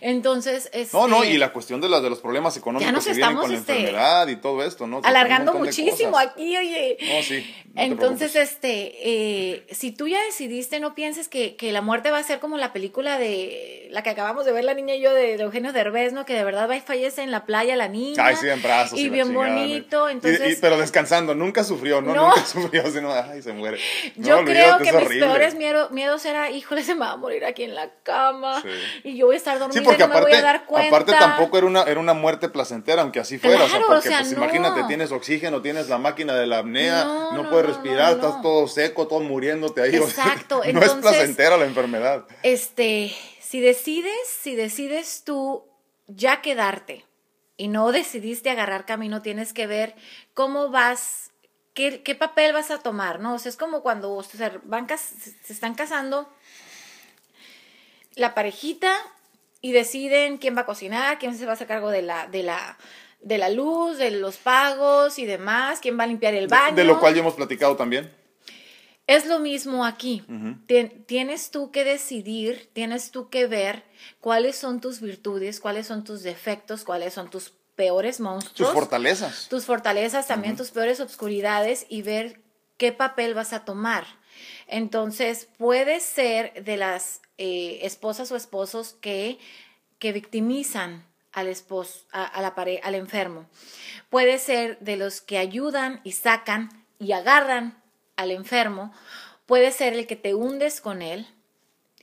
Entonces, este, No, no, y la cuestión de, la, de los problemas económicos que vienen con la este, enfermedad y todo esto, ¿no? alargando muchísimo aquí, oye. No, sí. Entonces, este, eh, si tú ya decidiste, no pienses que, que, la muerte va a ser como la película de la que acabamos de ver la niña y yo de, Eugenio Derbez, ¿no? Que de verdad va y fallece en la playa la niña. Ay, sí, en brazos. Y, bien bonito, entonces... pero descansando, nunca sufrió, ¿no? Nunca sufrió, sino, ay, se muere. yo creo que mis peores miedos era, híjole, se me va a morir aquí en la cama y yo voy a estar dormida sí, porque y no aparte, me voy a dar cuenta. Aparte tampoco era una, era una muerte placentera, aunque así fuera. o sea, porque pues imagínate, tienes oxígeno, tienes la máquina de la apnea, no, puedes respirar, estás todo seco, todo muriéndote ahí. Exacto. es placentera la enfermedad. Este, si decides, si decides tú ya quedarte, y no decidiste agarrar camino, tienes que ver cómo vas, qué, qué papel vas a tomar, ¿no? O sea, es como cuando se, van, se están casando la parejita y deciden quién va a cocinar, quién se va a hacer cargo de la, de la, de la luz, de los pagos y demás, quién va a limpiar el baño. De, lo cual ya hemos platicado también. Es lo mismo aquí. tienes tú que decidir, tienes tú que ver cuáles son tus virtudes, cuáles son tus defectos, cuáles son tus peores monstruos. Tus fortalezas. Tus fortalezas, también tus peores obscuridades y ver qué papel vas a tomar. Entonces, puede ser de las eh, esposas o esposos que, que victimizan al esposo, a, la al enfermo. Puede ser de los que ayudan y sacan y agarran al enfermo. Puede ser el que te hundes con él.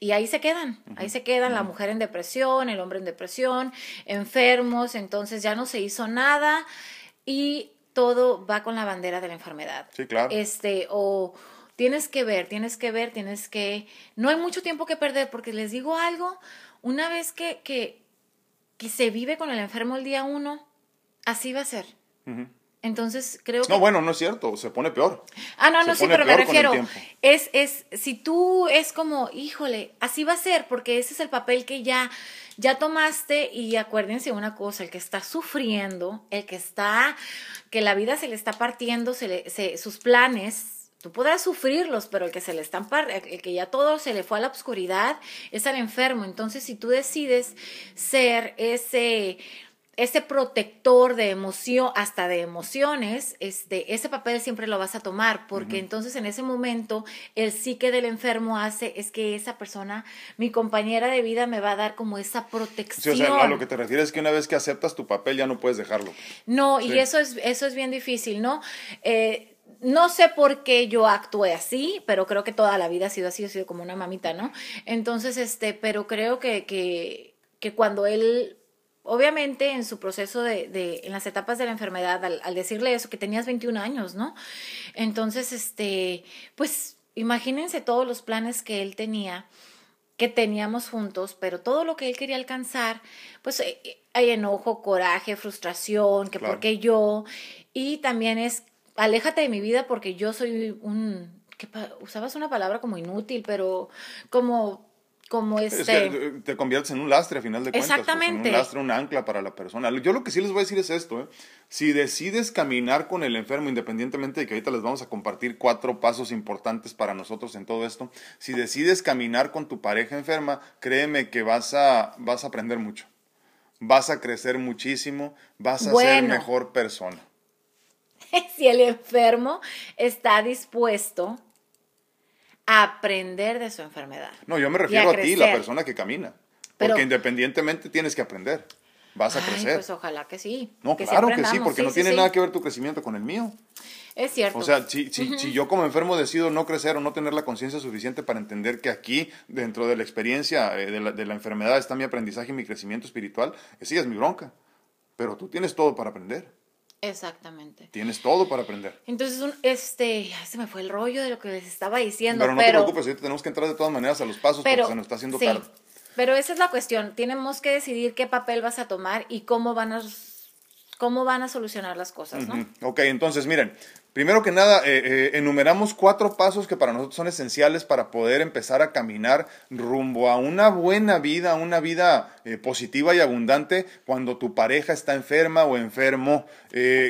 Y ahí se quedan, ahí se quedan la mujer en depresión, el hombre en depresión, enfermos, entonces ya no se hizo nada y todo va con la bandera de la enfermedad. Sí, claro. Este, o, Tienes que ver, tienes que ver, tienes que... No hay mucho tiempo que perder porque les digo algo, una vez que, que, que se vive con el enfermo el día uno, así va a ser. Entonces creo que... No, bueno, no es cierto, se pone peor. Ah, no, no, sí, pero me refiero, es, es, si tú es como, híjole, así va a ser, porque ese es el papel que ya, ya tomaste y acuérdense una cosa, el que está sufriendo, el que está, que la vida se le está partiendo, se le, se, sus planes Tú podrás sufrirlos, pero el que se le estampa, el que ya todo se le fue a la oscuridad, es al enfermo. Entonces, si tú decides ser ese, ese protector de emoción, hasta de emociones, este, ese papel siempre lo vas a tomar, porque entonces en ese momento el psique del enfermo hace es que esa persona, mi compañera de vida, me va a dar como esa protección. Sí, o sea, a lo que te refieres es que una vez que aceptas tu papel ya no puedes dejarlo. No, y eso es, eso es bien difícil, ¿no? Eh, no sé por qué yo actué así, pero creo que toda la vida ha sido así, ha sido como una mamita, ¿no? Entonces, este, pero creo que, que, que cuando él, obviamente en su proceso de, de en las etapas de la enfermedad, al, al, decirle eso, que tenías 21 años, ¿no? Entonces, este, pues imagínense todos los planes que él tenía que teníamos juntos, pero todo lo que él quería alcanzar, pues eh, hay enojo, coraje, frustración, que por qué yo, y también es aléjate de mi vida porque yo soy un, que usabas una palabra como inútil, pero como como este... Eh, te conviertes en un lastre a final de cuentas. Pues, Exactamente. un lastre, un ancla para la persona. Yo lo que sí les voy a decir es esto, ¿eh? Si decides caminar con el enfermo, independientemente de que ahorita les vamos a compartir cuatro pasos importantes para nosotros en todo esto, si decides caminar con tu pareja enferma, créeme que vas a, vas a aprender mucho. Vas a crecer muchísimo, vas a ser mejor persona. si el enfermo está dispuesto a aprender de su enfermedad. No, yo me refiero a, ti, la persona que camina. porque independientemente tienes que aprender. Vas a crecer. Pues ojalá que sí. No, claro que sí, porque no tiene nada que ver tu crecimiento con el mío. Es cierto. O sea, si, si, yo como enfermo decido no crecer o no tener la conciencia suficiente para entender que aquí, dentro de la experiencia eh, de, la, de, la, enfermedad, está mi aprendizaje y mi crecimiento espiritual, esa es mi bronca. Pero tú tienes todo para aprender. Exactamente. Tienes todo para aprender. Entonces, un, este, se me fue el rollo de lo que les estaba diciendo. Pero no te preocupes, ahorita tenemos que entrar de todas maneras a los pasos porque se nos está haciendo tarde. Pero esa es la cuestión. Tenemos que decidir qué papel vas a tomar y cómo van a, cómo van a solucionar las cosas, ¿no? Ok, entonces miren, Primero que nada, eh, eh, enumeramos cuatro pasos que para nosotros son esenciales para poder empezar a caminar rumbo a una buena vida, una vida eh, positiva y abundante cuando tu pareja está enferma o enfermo.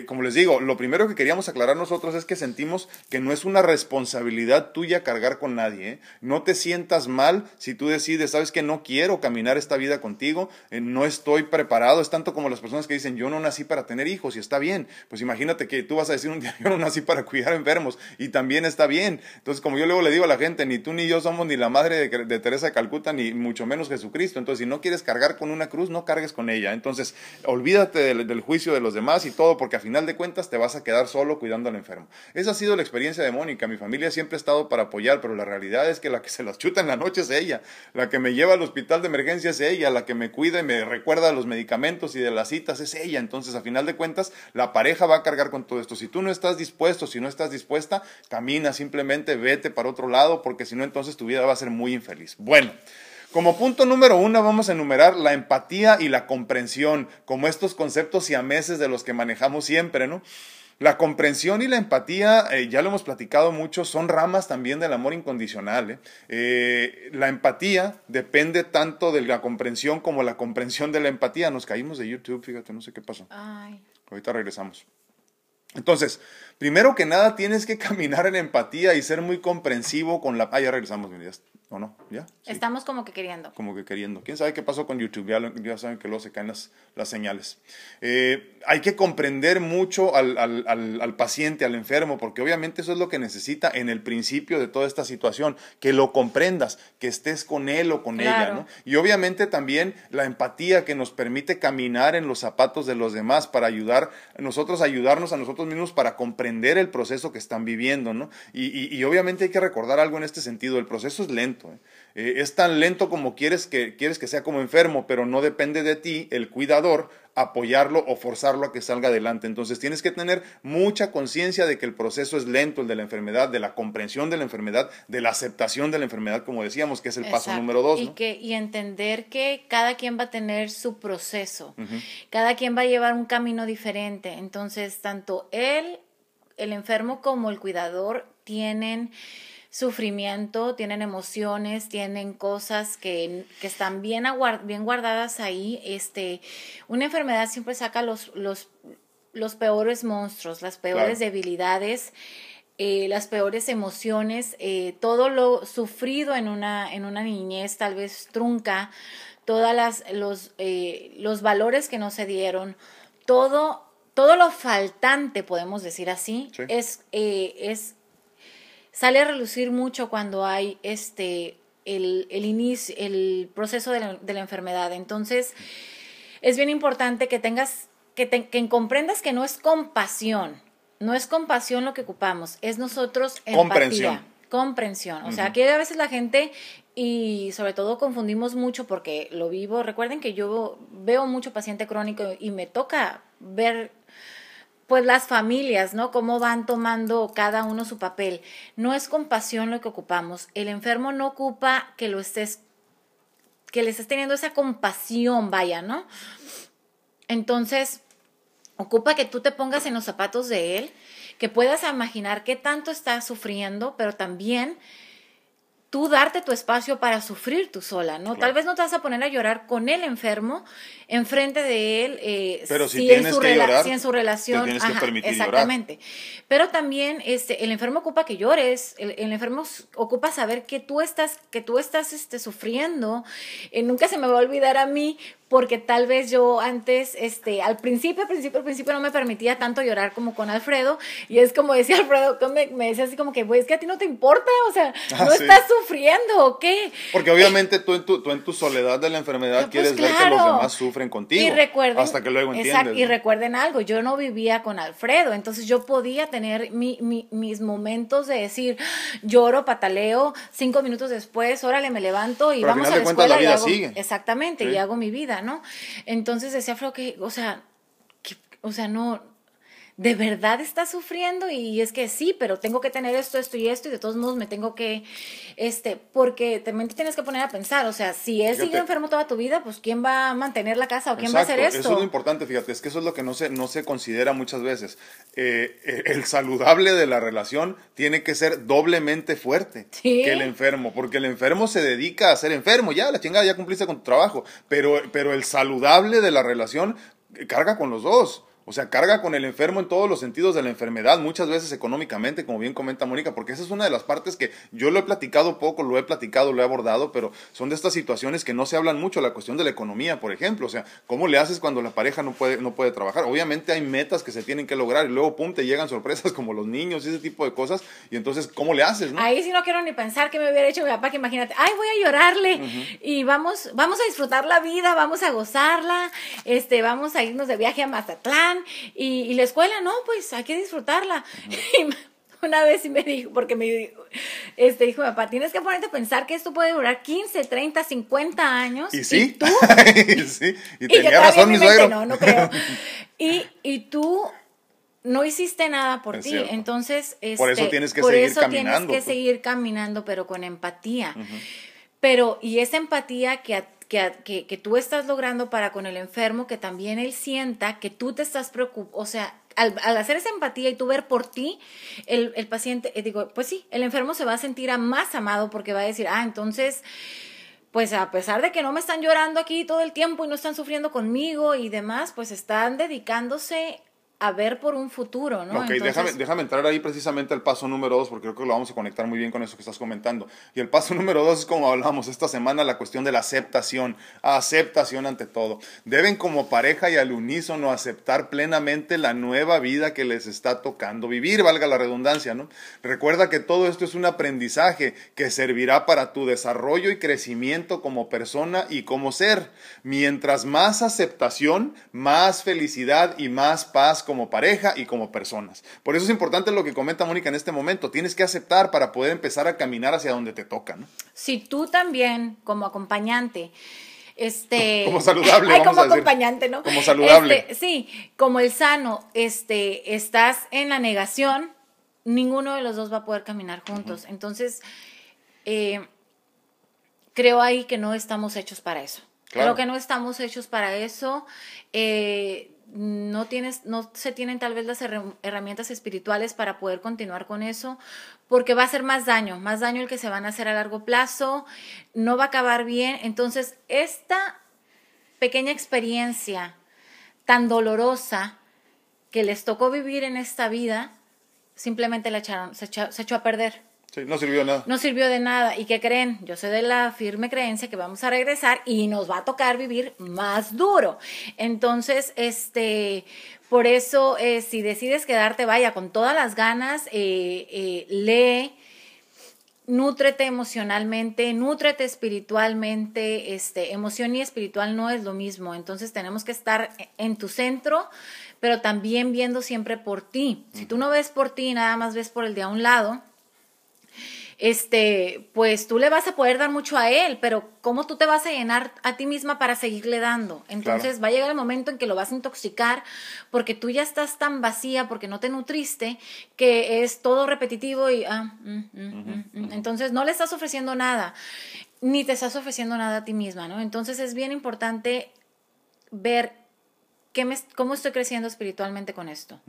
Como les digo, lo primero que queríamos aclarar nosotros es que sentimos que no es una responsabilidad tuya cargar con nadie. No te sientas mal si tú decides, sabes que no quiero caminar esta vida contigo, no estoy preparado. Es tanto como las personas que dicen, yo no nací para tener hijos y está bien. Pues imagínate que tú vas a decir un día, yo no nací para cuidar enfermos y también está bien. Entonces, como yo luego le digo a la gente, ni tú ni yo somos ni la madre de, Teresa de Calcuta, ni mucho menos Jesucristo. Entonces, si no quieres cargar con una cruz, no cargues con ella. Entonces, olvídate del, juicio de los demás y todo, porque a final de cuentas te vas a quedar solo cuidando al enfermo. Esa ha sido la experiencia de Mónica. Mi familia siempre ha estado para apoyar, pero la realidad es que la que se las chuta en la noche es ella. La que me lleva al hospital de emergencia es ella. La que me cuida y me recuerda los medicamentos y de las citas es ella. Entonces, a final de cuentas, la pareja va a cargar con todo esto. Si tú no estás dispuesto, si no estás dispuesta, camina, simplemente vete para otro lado, porque si no, entonces tu vida va a ser muy infeliz. Bueno. Como punto número uno vamos a enumerar la empatía y la comprensión, como estos conceptos siameses de los que manejamos siempre, ¿no? La comprensión y la empatía, eh, ya lo hemos platicado mucho, son ramas también del amor incondicional. ¿eh? Eh, la empatía depende tanto de la comprensión como la comprensión de la empatía. Nos caímos de YouTube, fíjate, no sé qué pasó. Ahorita regresamos. Entonces, primero que nada tienes que caminar en empatía y ser muy comprensivo con la... Ah, ya regresamos, ¿O no? ¿Ya? Estamos como que queriendo. Como que queriendo. ¿Quién sabe qué pasó con YouTube? Ya, saben que luego se caen las, las señales. Eh, hay que comprender mucho al, al, al, paciente, al enfermo, porque obviamente eso es lo que necesita en el principio de toda esta situación, que lo comprendas, que estés con él o con ella, ¿no? Y obviamente también la empatía que nos permite caminar en los zapatos de los demás para ayudar, nosotros ayudarnos a nosotros mismos para comprender el proceso que están viviendo, ¿no? Y, y obviamente hay que recordar algo en este sentido, el proceso es lento ¿eh? Eh, es tan lento como quieres que, quieres que sea como enfermo, pero no depende de ti, el cuidador, apoyarlo o forzarlo a que salga adelante. Entonces tienes que tener mucha conciencia de que el proceso es lento, el de la enfermedad, de la comprensión de la enfermedad, de la aceptación de la enfermedad, como decíamos, que es el paso número dos. Y, que, y entender que cada quien va a tener su proceso, cada quien va a llevar un camino diferente. Entonces, tanto él, el enfermo, como el cuidador tienen sufrimiento, tienen emociones, tienen cosas que, que están bien, bien guardadas ahí. Este, una enfermedad siempre saca los, los, los peores monstruos, las peores debilidades. Eh, las peores emociones, eh, todo lo sufrido en una, en una niñez tal vez trunca, todos los, eh, los valores que no se dieron, todo, todo lo faltante, podemos decir así, es, es sale a relucir mucho cuando hay este el, el inicio, el proceso de la, enfermedad. Entonces, es bien importante que tengas, que, que comprendas que no es compasión, no es compasión lo que ocupamos, es nosotros empatía. Comprensión. Comprensión. O sea, que a veces la gente y sobre todo confundimos mucho porque lo vivo. Recuerden que yo veo mucho paciente crónico y me toca ver pues las familias, ¿no? Cómo van tomando cada uno su papel. No es compasión lo que ocupamos. El enfermo no ocupa que lo estés, que le estés teniendo esa compasión, vaya, ¿no? Entonces, ocupa que tú te pongas en los zapatos de él, que puedas imaginar qué tanto está sufriendo, pero también tú darte tu espacio para sufrir tú sola, ¿no? Tal vez no te vas a poner a llorar con el enfermo enfrente de él, eh, pero si, tienes en su que llorar, si en su relación, tienes que permitir exactamente. Pero también este, el enfermo ocupa que llores, el, enfermo ocupa saber que tú estás, que tú estás este, sufriendo. Eh, nunca se me va a olvidar a mí porque tal vez yo antes, este, al principio, al principio, al principio no me permitía tanto llorar como con Alfredo, y es como decía Alfredo, me, me decía así como que, güey, es que a ti no te importa, o sea, ah, no estás sufriendo, ¿o qué? Porque obviamente tú en tu, tú en tu soledad de la enfermedad pues quieres ver que los demás sufren contigo, y recuerden, hasta que luego entiendes. y recuerden algo, yo no vivía con Alfredo, entonces yo podía tener mi, mi, mis momentos de decir, lloro, pataleo, cinco minutos después, órale, me levanto y vamos a la escuela. La vida sigue. Exactamente, y hago mi vida. ¿No? Entonces decía Flo que, o sea, que, o sea, no, ¿de verdad estás sufriendo? Y es que sí, pero tengo que tener esto, esto y esto, y de todos modos me tengo que, este, porque también te tienes que poner a pensar, o sea, si él sigue enfermo toda tu vida, pues ¿quién va a mantener la casa o quién va a hacer esto? Eso es lo importante, fíjate, es que eso es lo que no se, no se considera muchas veces. Eh, eh, el saludable de la relación tiene que ser doblemente fuerte que el enfermo, porque el enfermo se dedica a ser enfermo, ya, la chingada, ya cumpliste con tu trabajo, pero, pero el saludable de la relación carga con los dos. O sea, carga con el enfermo en todos los sentidos de la enfermedad, muchas veces económicamente, como bien comenta Mónica, porque esa es una de las partes que yo lo he platicado poco, lo he platicado, lo he abordado, pero son de estas situaciones que no se hablan mucho, la cuestión de la economía, por ejemplo. O sea, ¿cómo le haces cuando la pareja no puede, no puede trabajar? Obviamente hay metas que se tienen que lograr y luego, pum, te llegan sorpresas como los niños y ese tipo de cosas. Y entonces, ¿cómo le haces? No? Ahí sí no quiero ni pensar que me hubiera hecho mi papá, que imagínate, ay, voy a llorarle y vamos, vamos a disfrutar la vida, vamos a gozarla, este, vamos a irnos de viaje a Mazatlán y la escuela, no, pues hay que disfrutarla. Una vez sí me dijo, porque me dijo, este, dijo papá, tienes que ponerte a pensar que esto puede durar 15, 30, 50 años. Y sí. Y tú. y sí. Y tenía razón mi suegro. No, no creo. Y, y tú no hiciste nada por ti. Entonces, por eso este, tienes que seguir caminando. Tienes que seguir caminando, pero con empatía. pero y esa empatía que, que, que, tú estás logrando para con el enfermo, que también él sienta que tú te estás preocupando, o sea, al, hacer esa empatía y tú ver por ti, el, el paciente, eh, digo, pues sí, el enfermo se va a sentir más amado porque va a decir, ah, entonces pues a pesar de que no me están llorando aquí todo el tiempo y no están sufriendo conmigo y demás, pues están dedicándose a ver por un futuro, ¿no? Ok, déjame, déjame entrar ahí precisamente al paso número dos, porque creo que lo vamos a conectar muy bien con eso que estás comentando. Y el paso número dos es como hablamos esta semana, la cuestión de la aceptación, aceptación ante todo. Deben como pareja y al unísono aceptar plenamente la nueva vida que les está tocando vivir, valga la redundancia, ¿no? Recuerda que todo esto es un aprendizaje que servirá para tu desarrollo y crecimiento como persona y como ser. Mientras más aceptación, más felicidad y más paz como pareja y como personas. Por eso es importante lo que comenta Mónica en este momento. Tienes que aceptar para poder empezar a caminar hacia donde te toca. ¿no? Si tú también, como acompañante, este como saludable Ay, como acompañante no como saludable este, sí como el sano este estás en la negación ninguno de los dos va a poder caminar juntos entonces eh, creo ahí que no estamos hechos para eso creo que no estamos hechos para eso eh, no tienes, no se tienen tal vez las herramientas espirituales para poder continuar con eso, porque va a ser más daño, más daño el que se van a hacer a largo plazo, no va a acabar bien. Entonces, esta pequeña experiencia tan dolorosa que les tocó vivir en esta vida, simplemente la echaron, se echó a perder. Sí, no sirvió de nada. No sirvió de nada. ¿Y qué creen? Yo soy de la firme creencia que vamos a regresar y nos va a tocar vivir más duro. Entonces, este, por eso, eh, si decides quedarte, vaya con todas las ganas, eh, eh, lee, nútrete emocionalmente, nútrete espiritualmente, este, emoción y espiritual no es lo mismo. Entonces, tenemos que estar en tu centro, pero también viendo siempre por ti. Si tú no ves por ti, nada más ves por el de a un lado, este, pues tú le vas a poder dar mucho a él, pero ¿cómo tú te vas a llenar a ti misma para seguirle dando? Entonces va a llegar el momento en que lo vas a intoxicar porque tú ya estás tan vacía, porque no te nutriste, que es todo repetitivo y, ah, mm, mm, mm, entonces no le estás ofreciendo nada, ni te estás ofreciendo nada a ti misma, ¿no? Entonces es bien importante ver ¿Cómo estoy creciendo espiritualmente con esto?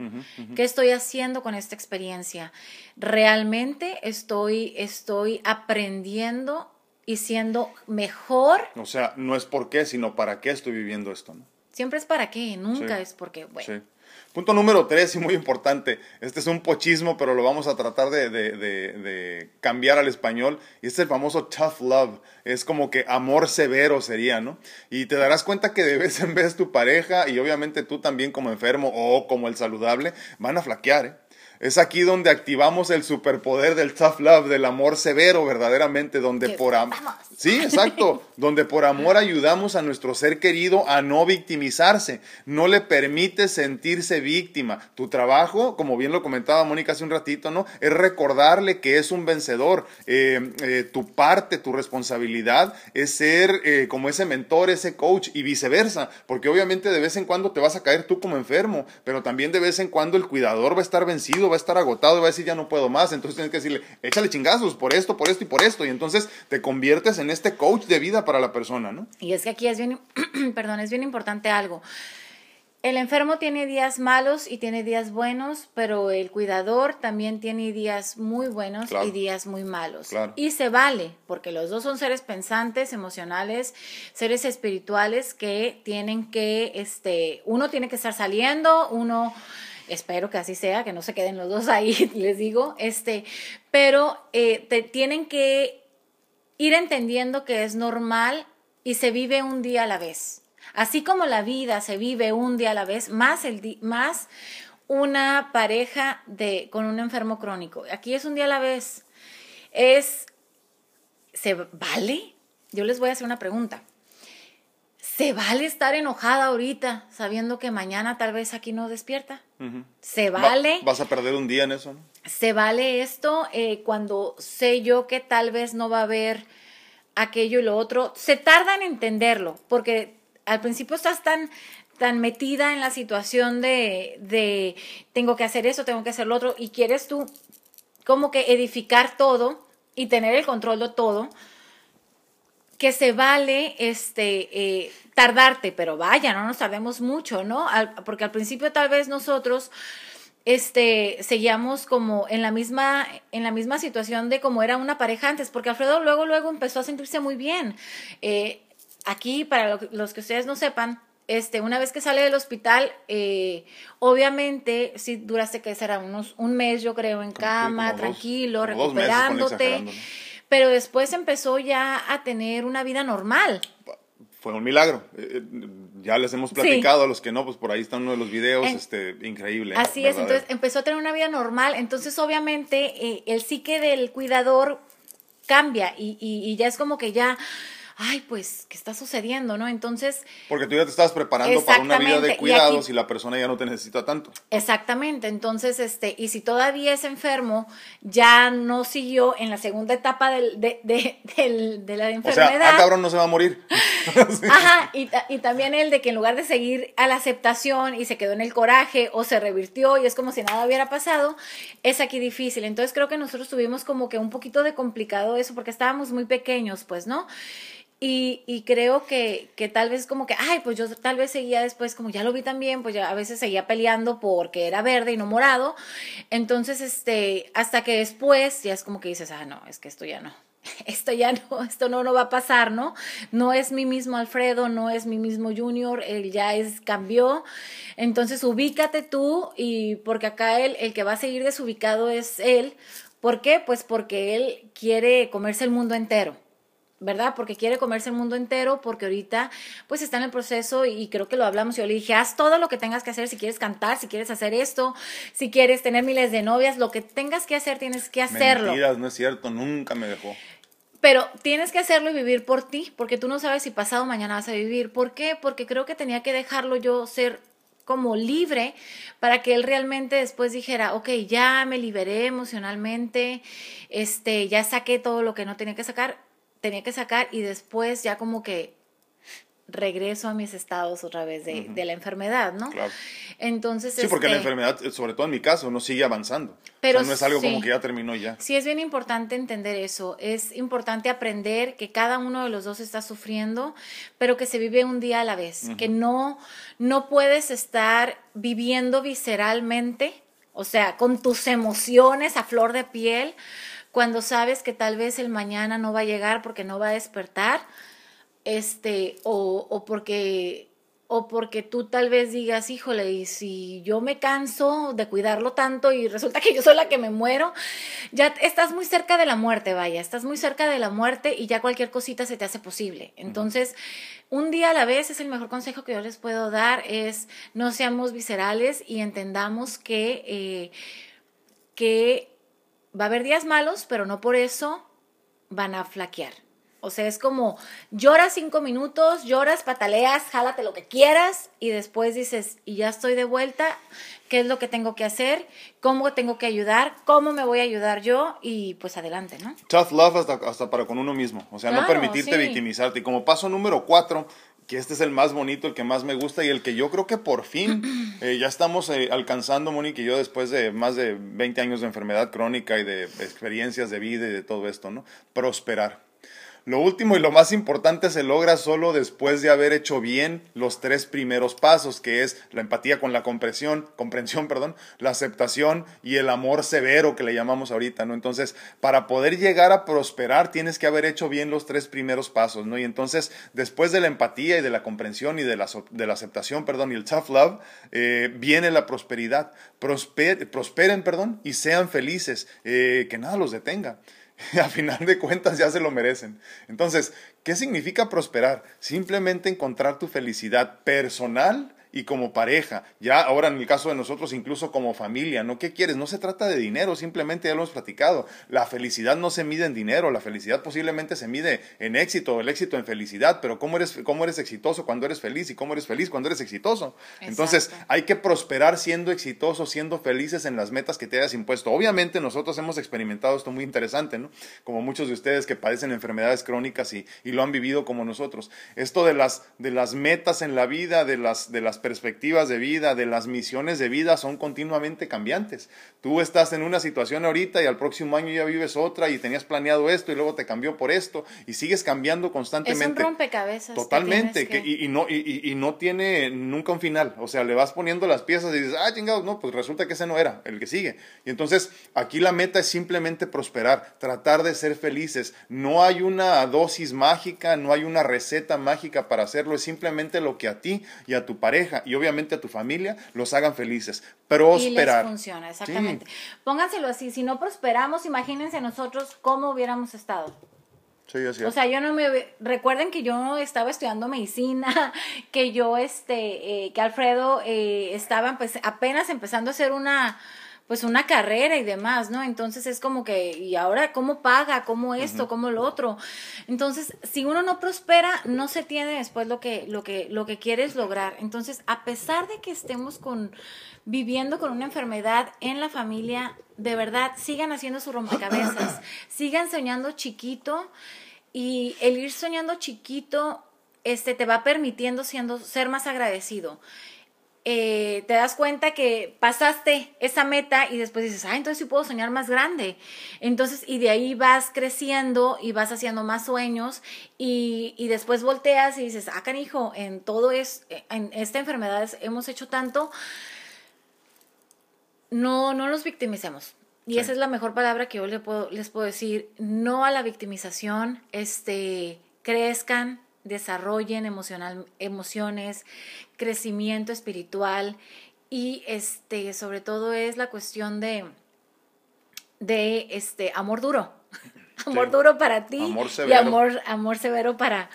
¿Qué estoy haciendo con esta experiencia? ¿Realmente estoy, estoy aprendiendo y siendo mejor? O sea, no es por qué, sino para qué estoy viviendo esto. ¿no? Siempre es para qué, nunca es porque, bueno. Punto número tres y muy importante. Este es un pochismo, pero lo vamos a tratar de, de, cambiar al español. Y es el famoso tough love. Es como que amor severo sería, ¿no? Y te darás cuenta que de vez en vez tu pareja y obviamente tú también como enfermo o como el saludable van a flaquear, ¿eh? Es aquí donde activamos el superpoder del tough love, del amor severo verdaderamente, donde por amor... Sí, exacto, donde por amor ayudamos a nuestro ser querido a no victimizarse, no le permite sentirse víctima. Tu trabajo, como bien lo comentaba Mónica hace un ratito, ¿no? Es recordarle que es un vencedor. Eh, eh, tu parte, tu responsabilidad es ser eh, como ese mentor, ese coach y viceversa, porque obviamente de vez en cuando te vas a caer tú como enfermo, pero también de vez en cuando el cuidador va a estar vencido, va a estar agotado y va a decir ya no puedo más. Entonces tienes que decirle, échale chingazos por esto, por esto y por esto. Y entonces te conviertes en este coach de vida para la persona, ¿no? Y es que aquí es bien, perdón, es bien importante algo. El enfermo tiene días malos y tiene días buenos, pero el cuidador también tiene días muy buenos y días muy malos. Y se vale, porque los dos son seres pensantes, emocionales, seres espirituales que tienen que, este, uno tiene que estar saliendo, uno espero que así sea, que no se queden los dos ahí, les digo, este, pero eh, te, tienen que ir entendiendo que es normal y se vive un día a la vez. Así como la vida se vive un día a la vez, más, el más una pareja de, con un enfermo crónico. Aquí es un día a la vez. Es, ¿se vale? Yo les voy a hacer una pregunta. ¿Se vale estar enojada ahorita sabiendo que mañana tal vez aquí no despierta? ¿Se vale? vas a perder un día en eso. ¿Se vale esto eh, cuando sé yo que tal vez no va a haber aquello y lo otro? Se tarda en entenderlo porque al principio estás tan tan metida en la situación de, de tengo que hacer eso, tengo que hacer lo otro y quieres tú como que edificar todo y tener el control de todo que se vale este eh, tardarte, pero vaya, no nos tardemos mucho, ¿no? porque al principio tal vez nosotros este seguíamos como en la misma en la misma situación de como era una pareja antes, porque Alfredo luego luego empezó a sentirse muy bien. Eh, aquí para los que ustedes no sepan, este, una vez que sale del hospital, eh, obviamente, si duraste que será unos un mes, yo creo, en cama, tranquilo, recuperándote pero después empezó ya a tener una vida normal. Fue un milagro. Eh, eh, ya les hemos platicado a los que no, pues por ahí está uno de los videos, este, increíble. Así es, entonces empezó a tener una vida normal, entonces obviamente eh, el psique del cuidador cambia y, y ya es como que ya ay, pues, ¿qué está sucediendo, no? Entonces... Porque tú ya te estabas preparando para una vida de cuidados y, la persona ya no te necesita tanto. Exactamente, entonces, este, y si todavía es enfermo, ya no siguió en la segunda etapa del, de, de, de la enfermedad. O sea, ah, cabrón, no se va a morir. Ajá, y, y también el de que en lugar de seguir a la aceptación y se quedó en el coraje o se revirtió y es como si nada hubiera pasado, es aquí difícil. Entonces creo que nosotros tuvimos como que un poquito de complicado eso porque estábamos muy pequeños, pues, ¿no? Y, y creo que, que, tal vez como que, ay, pues yo tal vez seguía después, como ya lo vi también, pues ya a veces seguía peleando porque era verde y no morado. Entonces, este, hasta que después ya es como que dices, ah, no, es que esto ya no. Esto ya no, esto no, no va a pasar, ¿no? No es mi mismo Alfredo, no es mi mismo Junior, él ya es, cambió. Entonces, ubícate tú y porque acá él, el que va a seguir desubicado es él. ¿Por qué? Pues porque él quiere comerse el mundo entero. ¿Verdad? Porque quiere comerse el mundo entero, porque ahorita pues está en el proceso y creo que lo hablamos. Yo le dije, haz todo lo que tengas que hacer, si quieres cantar, si quieres hacer esto, si quieres tener miles de novias, lo que tengas que hacer, tienes que hacerlo. Mentiras, no es cierto, nunca me dejó. Pero tienes que hacerlo y vivir por ti, porque tú no sabes si pasado mañana vas a vivir. ¿Por qué? Porque creo que tenía que dejarlo yo ser como libre para que él realmente después dijera, ok, ya me liberé emocionalmente, este, ya saqué todo lo que no tenía que sacar, tenía que sacar y después ya como que regreso a mis estados otra vez de, de la enfermedad, ¿no? Claro. Entonces, sí, porque la este enfermedad, sobre todo en mi caso, no sigue avanzando. Pero no es algo como que ya terminó ya. Sí, es bien importante entender eso. Es importante aprender que cada uno de los dos está sufriendo, pero que se vive un día a la vez. Que no, no puedes estar viviendo visceralmente, o sea, con tus emociones a flor de piel, cuando sabes que tal vez el mañana no va a llegar porque no va a despertar, este, o, o porque o porque tú tal vez digas, híjole, y si yo me canso de cuidarlo tanto y resulta que yo soy la que me muero, ya estás muy cerca de la muerte, vaya, estás muy cerca de la muerte y ya cualquier cosita se te hace posible. Entonces, un día a la vez es el mejor consejo que yo les puedo dar, es no seamos viscerales y entendamos que, eh, que va a haber días malos, pero no por eso van a flaquear. O sea, es como lloras cinco minutos, lloras, pataleas, jálate lo que quieras y después dices, y ya estoy de vuelta, ¿qué es lo que tengo que hacer? ¿Cómo tengo que ayudar? ¿Cómo me voy a ayudar yo? Y pues adelante, ¿no? Tough love hasta, hasta para con uno mismo. O sea, no permitirte victimizarte. Y como paso número cuatro, que este es el más bonito, el que más me gusta y el que yo creo que por fin eh, ya estamos eh, alcanzando, Monique y yo, después de más de 20 años de enfermedad crónica y de experiencias de vida y de todo esto, ¿no? Prosperar. Lo último y lo más importante se logra solo después de haber hecho bien los tres primeros pasos, que es la empatía con la comprensión, comprensión, perdón, la aceptación y el amor severo que le llamamos ahorita, ¿no? Entonces, para poder llegar a prosperar tienes que haber hecho bien los tres primeros pasos, ¿no? Y entonces, después de la empatía y de la comprensión y de la, de la aceptación, perdón, y el tough love, eh, viene la prosperidad. prosperen, perdón, y sean felices, eh, que nada los detenga. a final de cuentas ya se lo merecen. Entonces, ¿qué significa prosperar? Simplemente encontrar tu felicidad personal y como pareja, ya ahora en el caso de nosotros incluso como familia, ¿no? ¿Qué quieres? No se trata de dinero, simplemente ya lo hemos platicado. La felicidad no se mide en dinero, la felicidad posiblemente se mide en éxito, el éxito en felicidad, pero ¿cómo eres, cómo eres exitoso cuando eres feliz y cómo eres feliz cuando eres exitoso? Entonces hay que prosperar siendo exitoso, siendo felices en las metas que te hayas impuesto. Obviamente nosotros hemos experimentado esto muy interesante, ¿no? Como muchos de ustedes que padecen enfermedades crónicas y, y lo han vivido como nosotros. Esto de las, de las metas en la vida, de las, de las perspectivas de vida, de las misiones de vida son continuamente cambiantes. Tú estás en una situación ahorita y al próximo año ya vives otra y tenías planeado esto y luego te cambió por esto y sigues cambiando constantemente. Es un rompecabezas. Totalmente, que... y, no, y, no tiene nunca un final. O sea, le vas poniendo las piezas y dices, ah, chingados, no, pues resulta que ese no era el que sigue. Y entonces aquí la meta es simplemente prosperar, tratar de ser felices. No hay una dosis mágica, no hay una receta mágica para hacerlo, es simplemente lo que a ti y a tu pareja y obviamente a tu familia los hagan felices. Prosperar. Y les funciona, exactamente. Pónganselo así, si no prosperamos, imagínense nosotros cómo hubiéramos estado. Sí, así O sea, yo no me recuerden que yo estaba estudiando medicina, que yo este eh, que Alfredo eh, estaba pues, apenas empezando a hacer una pues una carrera y demás, ¿no? Entonces es como que, ¿y ahora cómo paga? ¿Cómo esto? ¿Cómo lo otro? Entonces, si uno no prospera, no se tiene después lo que, lo que, lo que quieres lograr. Entonces, a pesar de que estemos con, viviendo con una enfermedad en la familia, de verdad, sigan haciendo su rompecabezas, sigan soñando chiquito y el ir soñando chiquito este, te va permitiendo siendo, ser más agradecido. Eh, te das cuenta que pasaste esa meta y después dices, ah, entonces sí puedo soñar más grande. Entonces, y de ahí vas creciendo y vas haciendo más sueños y, y después volteas y dices, ah, canijo, en todo es, en esta enfermedad hemos hecho tanto, no, no nos victimicemos. Y esa es la mejor palabra que yo les puedo, les puedo decir, no a la victimización, este, crezcan, desarrollen emocional, emociones, crecimiento espiritual y este, sobre todo es la cuestión de, de este, amor duro. Amor duro para ti y amor, amor severo para,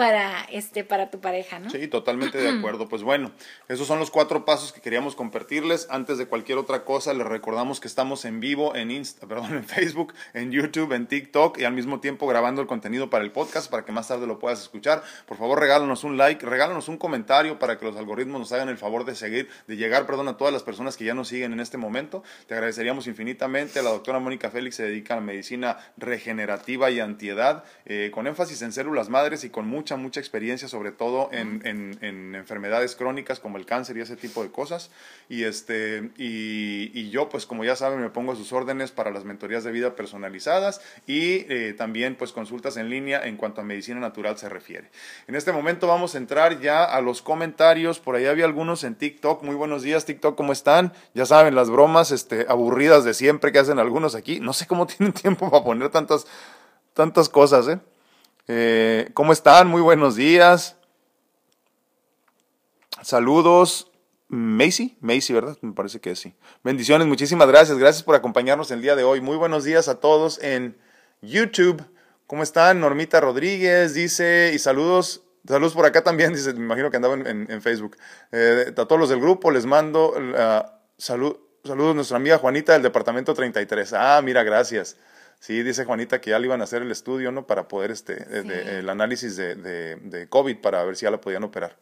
para, este, para tu pareja, ¿no? Sí, totalmente de acuerdo. Pues bueno, esos son los cuatro pasos que queríamos compartirles. Antes de cualquier otra cosa, les recordamos que estamos en vivo en Insta, perdón, en Facebook, en YouTube, en TikTok y al mismo tiempo grabando el contenido para el podcast para que más tarde lo puedas escuchar. Por favor, regálanos un like, regálanos un comentario para que los algoritmos nos hagan el favor de seguir, de llegar, perdón, a todas las personas que ya nos siguen en este momento. Te agradeceríamos infinitamente. La doctora Mónica Félix se dedica a la medicina regenerativa y antiedad, eh, con énfasis en células madres y con mucha mucha, experiencia, sobre todo en, en, enfermedades crónicas como el cáncer y ese tipo de cosas. Y, este, y, y, yo, pues como ya saben, me pongo a sus órdenes para las mentorías de vida personalizadas y eh, también pues consultas en línea en cuanto a medicina natural se refiere. En este momento vamos a entrar ya a los comentarios. Por ahí había algunos en TikTok. Muy buenos días, TikTok, ¿cómo están? Ya saben, las bromas este, aburridas de siempre que hacen algunos aquí. No sé cómo tienen tiempo para poner tantas, tantas cosas, ¿eh? Eh, ¿Cómo están? Muy buenos días. Saludos. Macy, Macy, ¿verdad? Me parece que sí. Bendiciones, muchísimas gracias. Gracias por acompañarnos el día de hoy. Muy buenos días a todos en YouTube. ¿Cómo están? Normita Rodríguez dice, y saludos, saludos por acá también, dice, me imagino que andaba en, Facebook. Eh, a todos los del grupo les mando uh, salud, saludos a nuestra amiga Juanita del departamento 33. Ah, mira, gracias. Sí, dice Juanita que ya le iban a hacer el estudio, ¿no? Para poder, este, el análisis de, de, COVID para ver si ya la podían operar.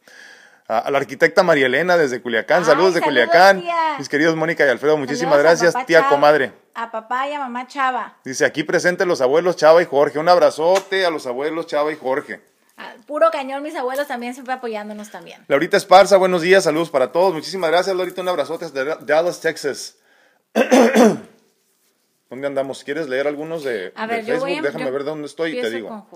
A, la arquitecta María Elena desde Culiacán, saludos de Culiacán. Mis queridos Mónica y Alfredo, muchísimas gracias, tía comadre. A papá y a mamá Chava. Dice aquí presente los abuelos Chava y Jorge. Un abrazote a los abuelos Chava y Jorge. puro cañón, mis abuelos también siempre apoyándonos también. Laurita Esparza, buenos días, saludos para todos. Muchísimas gracias, Laurita. Un abrazote desde Dallas, Texas. ¿Dónde andamos? ¿Quieres leer algunos de, Facebook? Déjame ver dónde estoy y te digo.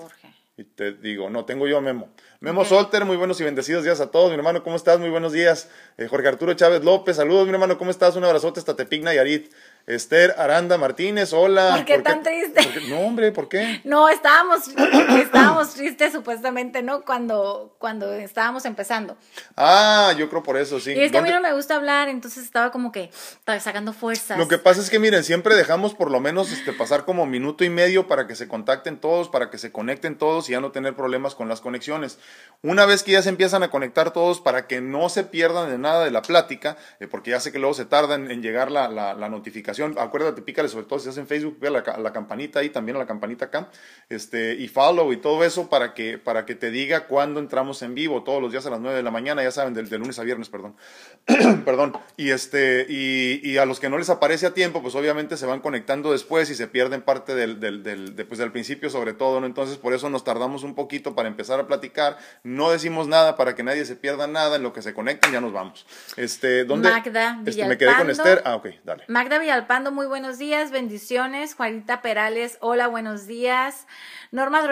Y te digo, no, tengo yo a Memo. Memo Solter, muy buenos y bendecidos días a todos. Mi hermano, ¿cómo estás? Muy buenos días. Eh, Jorge Arturo Chávez López, saludos, mi hermano, ¿cómo estás? Un abrazote hasta Tepigna y Arit. Esther Aranda Martínez, hola. ¿Por qué tan triste? no, hombre, ¿por qué? No, estábamos, estábamos tristes supuestamente, ¿no? Cuando, cuando estábamos empezando. Ah, yo creo por eso, sí. Y es que a mí no me gusta hablar, entonces estaba como que sacando fuerzas. Lo que pasa es que, miren, siempre dejamos por lo menos este, pasar como minuto y medio para que se contacten todos, para que se conecten todos y ya no tener problemas con las conexiones. Una vez que ya se empiezan a conectar todos, para que no se pierdan de nada de la plática, eh, porque ya sé que luego se tarda en, llegar la, la, la notificación notificación. Acuérdate, pícale sobre todo si estás en Facebook, ve a la, la, campanita ahí, también a la campanita acá, este, y follow y todo eso para que, para que te diga cuándo entramos en vivo, todos los días a las 9 de la mañana, ya saben, del, lunes a viernes, perdón. perdón. Y, este, y, y, a los que no les aparece a tiempo, pues obviamente se van conectando después y se pierden parte del, del, del, de, pues, del principio sobre todo, ¿no? Entonces por eso nos tardamos un poquito para empezar a platicar. No decimos nada para que nadie se pierda nada, en lo que se conecten ya nos vamos. Este, ¿dónde? Magda este, me quedé con Esther. Ah, ok, dale. Magda Villalpando, muy buenos días, bendiciones. Juanita Perales, hola, buenos días. Norma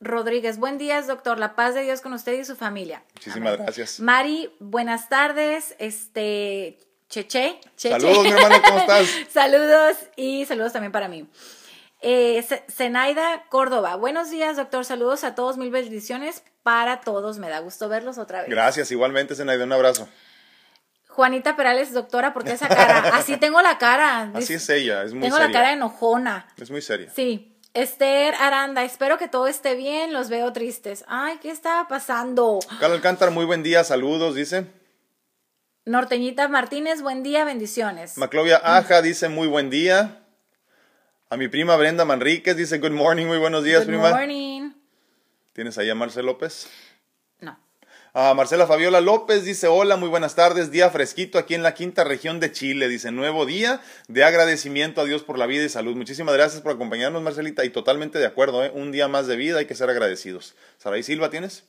Rodríguez, buen día, doctor. La paz de Dios con usted y su familia. Muchísimas gracias. Mari, buenas tardes. Este, Cheche. Cheche. Saludos, mi hermano, ¿cómo estás? saludos y saludos también para mí. Eh, Zenaida Córdoba, buenos días, doctor. Saludos a todos, mil bendiciones para todos. Me da gusto verlos otra vez. Gracias, igualmente, Zenaida, un abrazo. Juanita Perales, doctora, ¿por qué esa cara? Así tengo la cara. Así es ella, es muy Tengo la cara enojona. Es muy seria. Sí. Esther Aranda, espero que todo esté bien, los veo tristes. Ay, ¿qué estaba pasando? Carlos Alcántara, muy buen día, saludos, dice. Norteñita Martínez, buen día, bendiciones. Maclovia Aja dice muy buen día. A mi prima Brenda Manríquez dice good morning, muy buenos días, prima. Good morning. ¿Tienes ahí a Marcel López? A Marcela Fabiola López dice, hola, muy buenas tardes, día fresquito aquí en la quinta región de Chile. Dice, nuevo día de agradecimiento a Dios por la vida y salud. Muchísimas gracias por acompañarnos, Marcelita, y totalmente de acuerdo, ¿eh? un día más de vida, hay que ser agradecidos. Saraí Silva, ¿tienes?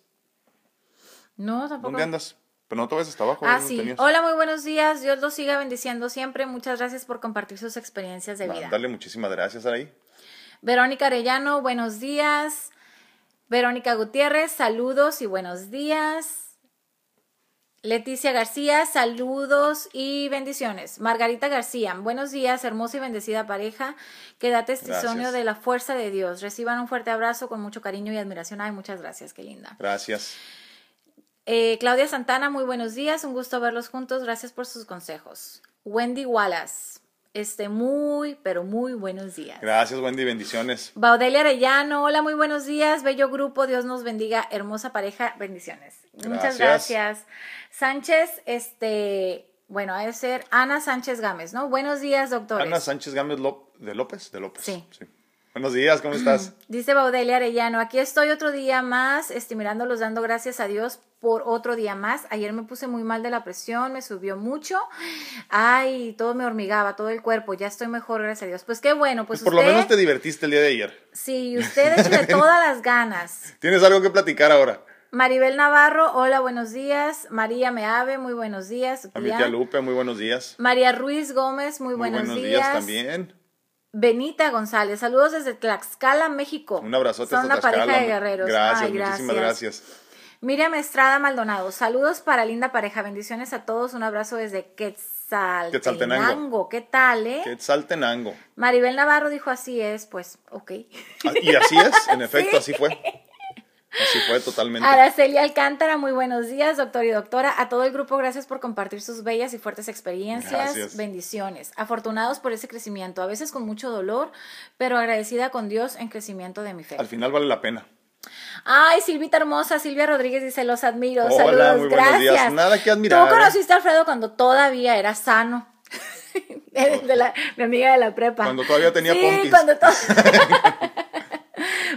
No, tampoco. ¿Dónde andas? Pero no te ves hasta abajo. Ah, sí. Hola, muy buenos días. Dios los siga bendiciendo siempre. Muchas gracias por compartir sus experiencias de vida. Dale muchísimas gracias, ahí. Verónica Arellano, buenos días. Verónica Gutiérrez, saludos y buenos días. Leticia García, saludos y bendiciones. Margarita García, buenos días, hermosa y bendecida pareja que da testimonio de la fuerza de Dios. Reciban un fuerte abrazo con mucho cariño y admiración. Ay, muchas gracias, qué linda. Gracias. Eh, Claudia Santana, muy buenos días, un gusto verlos juntos, gracias por sus consejos. Wendy Wallace, este, muy, pero muy buenos días. Gracias, Wendy, bendiciones. Baudelia Arellano, hola, muy buenos días, bello grupo, Dios nos bendiga, hermosa pareja, bendiciones. Muchas gracias. Sánchez, este, bueno, ha de ser Ana Sánchez Gámez, ¿no? Buenos días, doctor. Ana Sánchez Gámez de López, de López. sí. Buenos días, ¿cómo estás? Dice Baudelia Arellano, aquí estoy otro día más, estimulándolos, dando gracias a Dios por otro día más. Ayer me puse muy mal de la presión, me subió mucho. Ay, todo me hormigaba, todo el cuerpo. Ya estoy mejor, gracias a Dios. Pues qué bueno, pues, pues por lo menos te divertiste el día de ayer. Sí, usted de todas las ganas. ¿Tienes algo que platicar ahora? Maribel Navarro, hola, buenos días. María Meave, muy buenos días. A mi tía Lupe, muy buenos días. María Ruiz Gómez, muy, buenos, buenos días. también. Benita González, saludos desde Tlaxcala, México. Un abrazote Son una pareja de guerreros. Gracias, muchísimas gracias. Miriam Estrada Maldonado, saludos para linda pareja, bendiciones a todos, un abrazo desde Quetzaltenango. ¿Qué tal, eh? Quetzaltenango. Maribel Navarro dijo así es, pues, ok. Ah, y así es, en efecto, así fue. Así fue totalmente. Araceli Alcántara, muy buenos días, doctor y doctora. A todo el grupo, gracias por compartir sus bellas y fuertes experiencias. Bendiciones. Afortunados por ese crecimiento, a veces con mucho dolor, pero agradecida con Dios en crecimiento de mi fe. Al final vale la pena. Ay, Silvita hermosa, Silvia Rodríguez dice, los admiro. Hola, Saludos, gracias. Nada que admirar. Tú conociste a Alfredo cuando todavía era sano. De la, mi amiga de la prepa. Cuando todavía tenía sí, cuando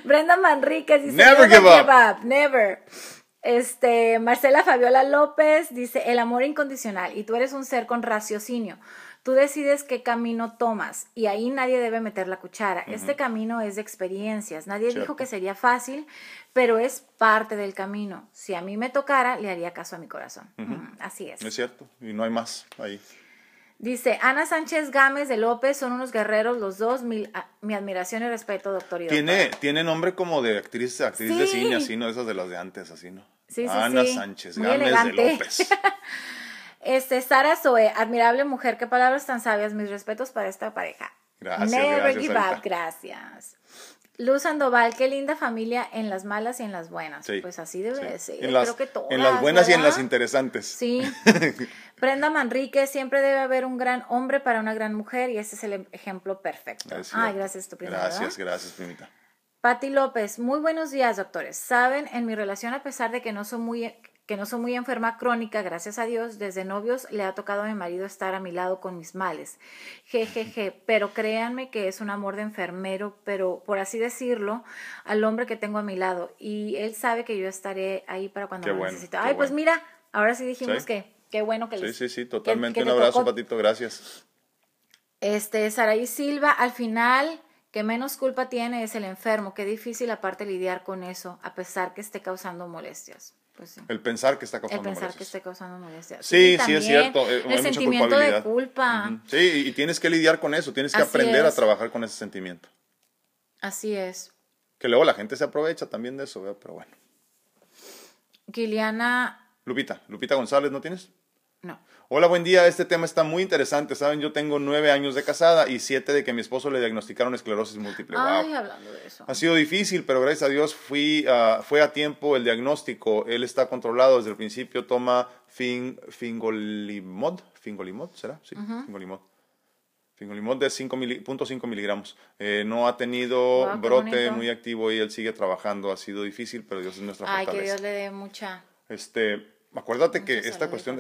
Brenda Manríquez dice, never, give, up. Never. Este, Marcela Fabiola López dice, el amor incondicional y tú eres un ser con raciocinio. Tú decides qué camino tomas y ahí nadie debe meter la cuchara. Este camino es de experiencias. Nadie dijo que sería fácil, pero es parte del camino. Si a mí me tocara, le haría caso a mi corazón. así es. Es cierto, y no hay más ahí. Dice, Ana Sánchez Gámez de López, son unos guerreros los dos, mi, admiración y respeto, doctor. Y tiene, tiene nombre como de actriz, actriz de cine, así, ¿no? Esas de las de antes, así, ¿no? Sí, sí, Ana Sánchez Gámez de López. este, Sara Zoe, admirable mujer, qué palabras tan sabias, mis respetos para esta pareja. Gracias, Never gracias, give up, gracias. Luz Sandoval, qué linda familia en las malas y en las buenas. pues así debe de ser. En las, Creo que todas, en las buenas y en las interesantes. Sí. Brenda Manrique, siempre debe haber un gran hombre para una gran mujer y ese es el ejemplo perfecto. Ay, gracias, tu primita. Gracias, gracias, primita. Patti López, muy buenos días, doctores. Saben, en mi relación, a pesar de que no soy muy que no soy muy enferma crónica, gracias a Dios, desde novios le ha tocado a mi marido estar a mi lado con mis males. Jejeje, pero créanme que es un amor de enfermero, pero por así decirlo, al hombre que tengo a mi lado. Y él sabe que yo estaré ahí para cuando lo necesite. Ay, pues mira, ahora sí dijimos que qué bueno que Sí, sí, sí, totalmente. un abrazo, Patito, gracias. Este, Saraí Silva, al final que menos culpa tiene es el enfermo. Qué difícil aparte lidiar con eso, a pesar que esté causando molestias. Pues el pensar que está causando molestias. El pensar que esté causando molestias. Sí, sí, es cierto. El sentimiento de culpa. Sí, y tienes que lidiar con eso, tienes que aprender a trabajar con ese sentimiento. Así es. Que luego la gente se aprovecha también de eso, pero bueno. Giliana. Lupita, Lupita González, ¿no tienes? No. Hola, buen día. Este tema está muy interesante. Saben, yo tengo nueve años de casada y siete de que mi esposo le diagnosticaron esclerosis múltiple. Ay, hablando de eso. Ha sido difícil, pero gracias a Dios fui, uh, fue a tiempo el diagnóstico. Él está controlado desde el principio. Toma fin, fingolimod. ¿Fingolimod será? Sí, fingolimod. Fingolimod de 5.5 miligramos. Eh, no ha tenido brote muy activo y él sigue trabajando. Ha sido difícil, pero Dios es nuestra Ay, que Dios le dé mucha. Este, acuérdate que esta cuestión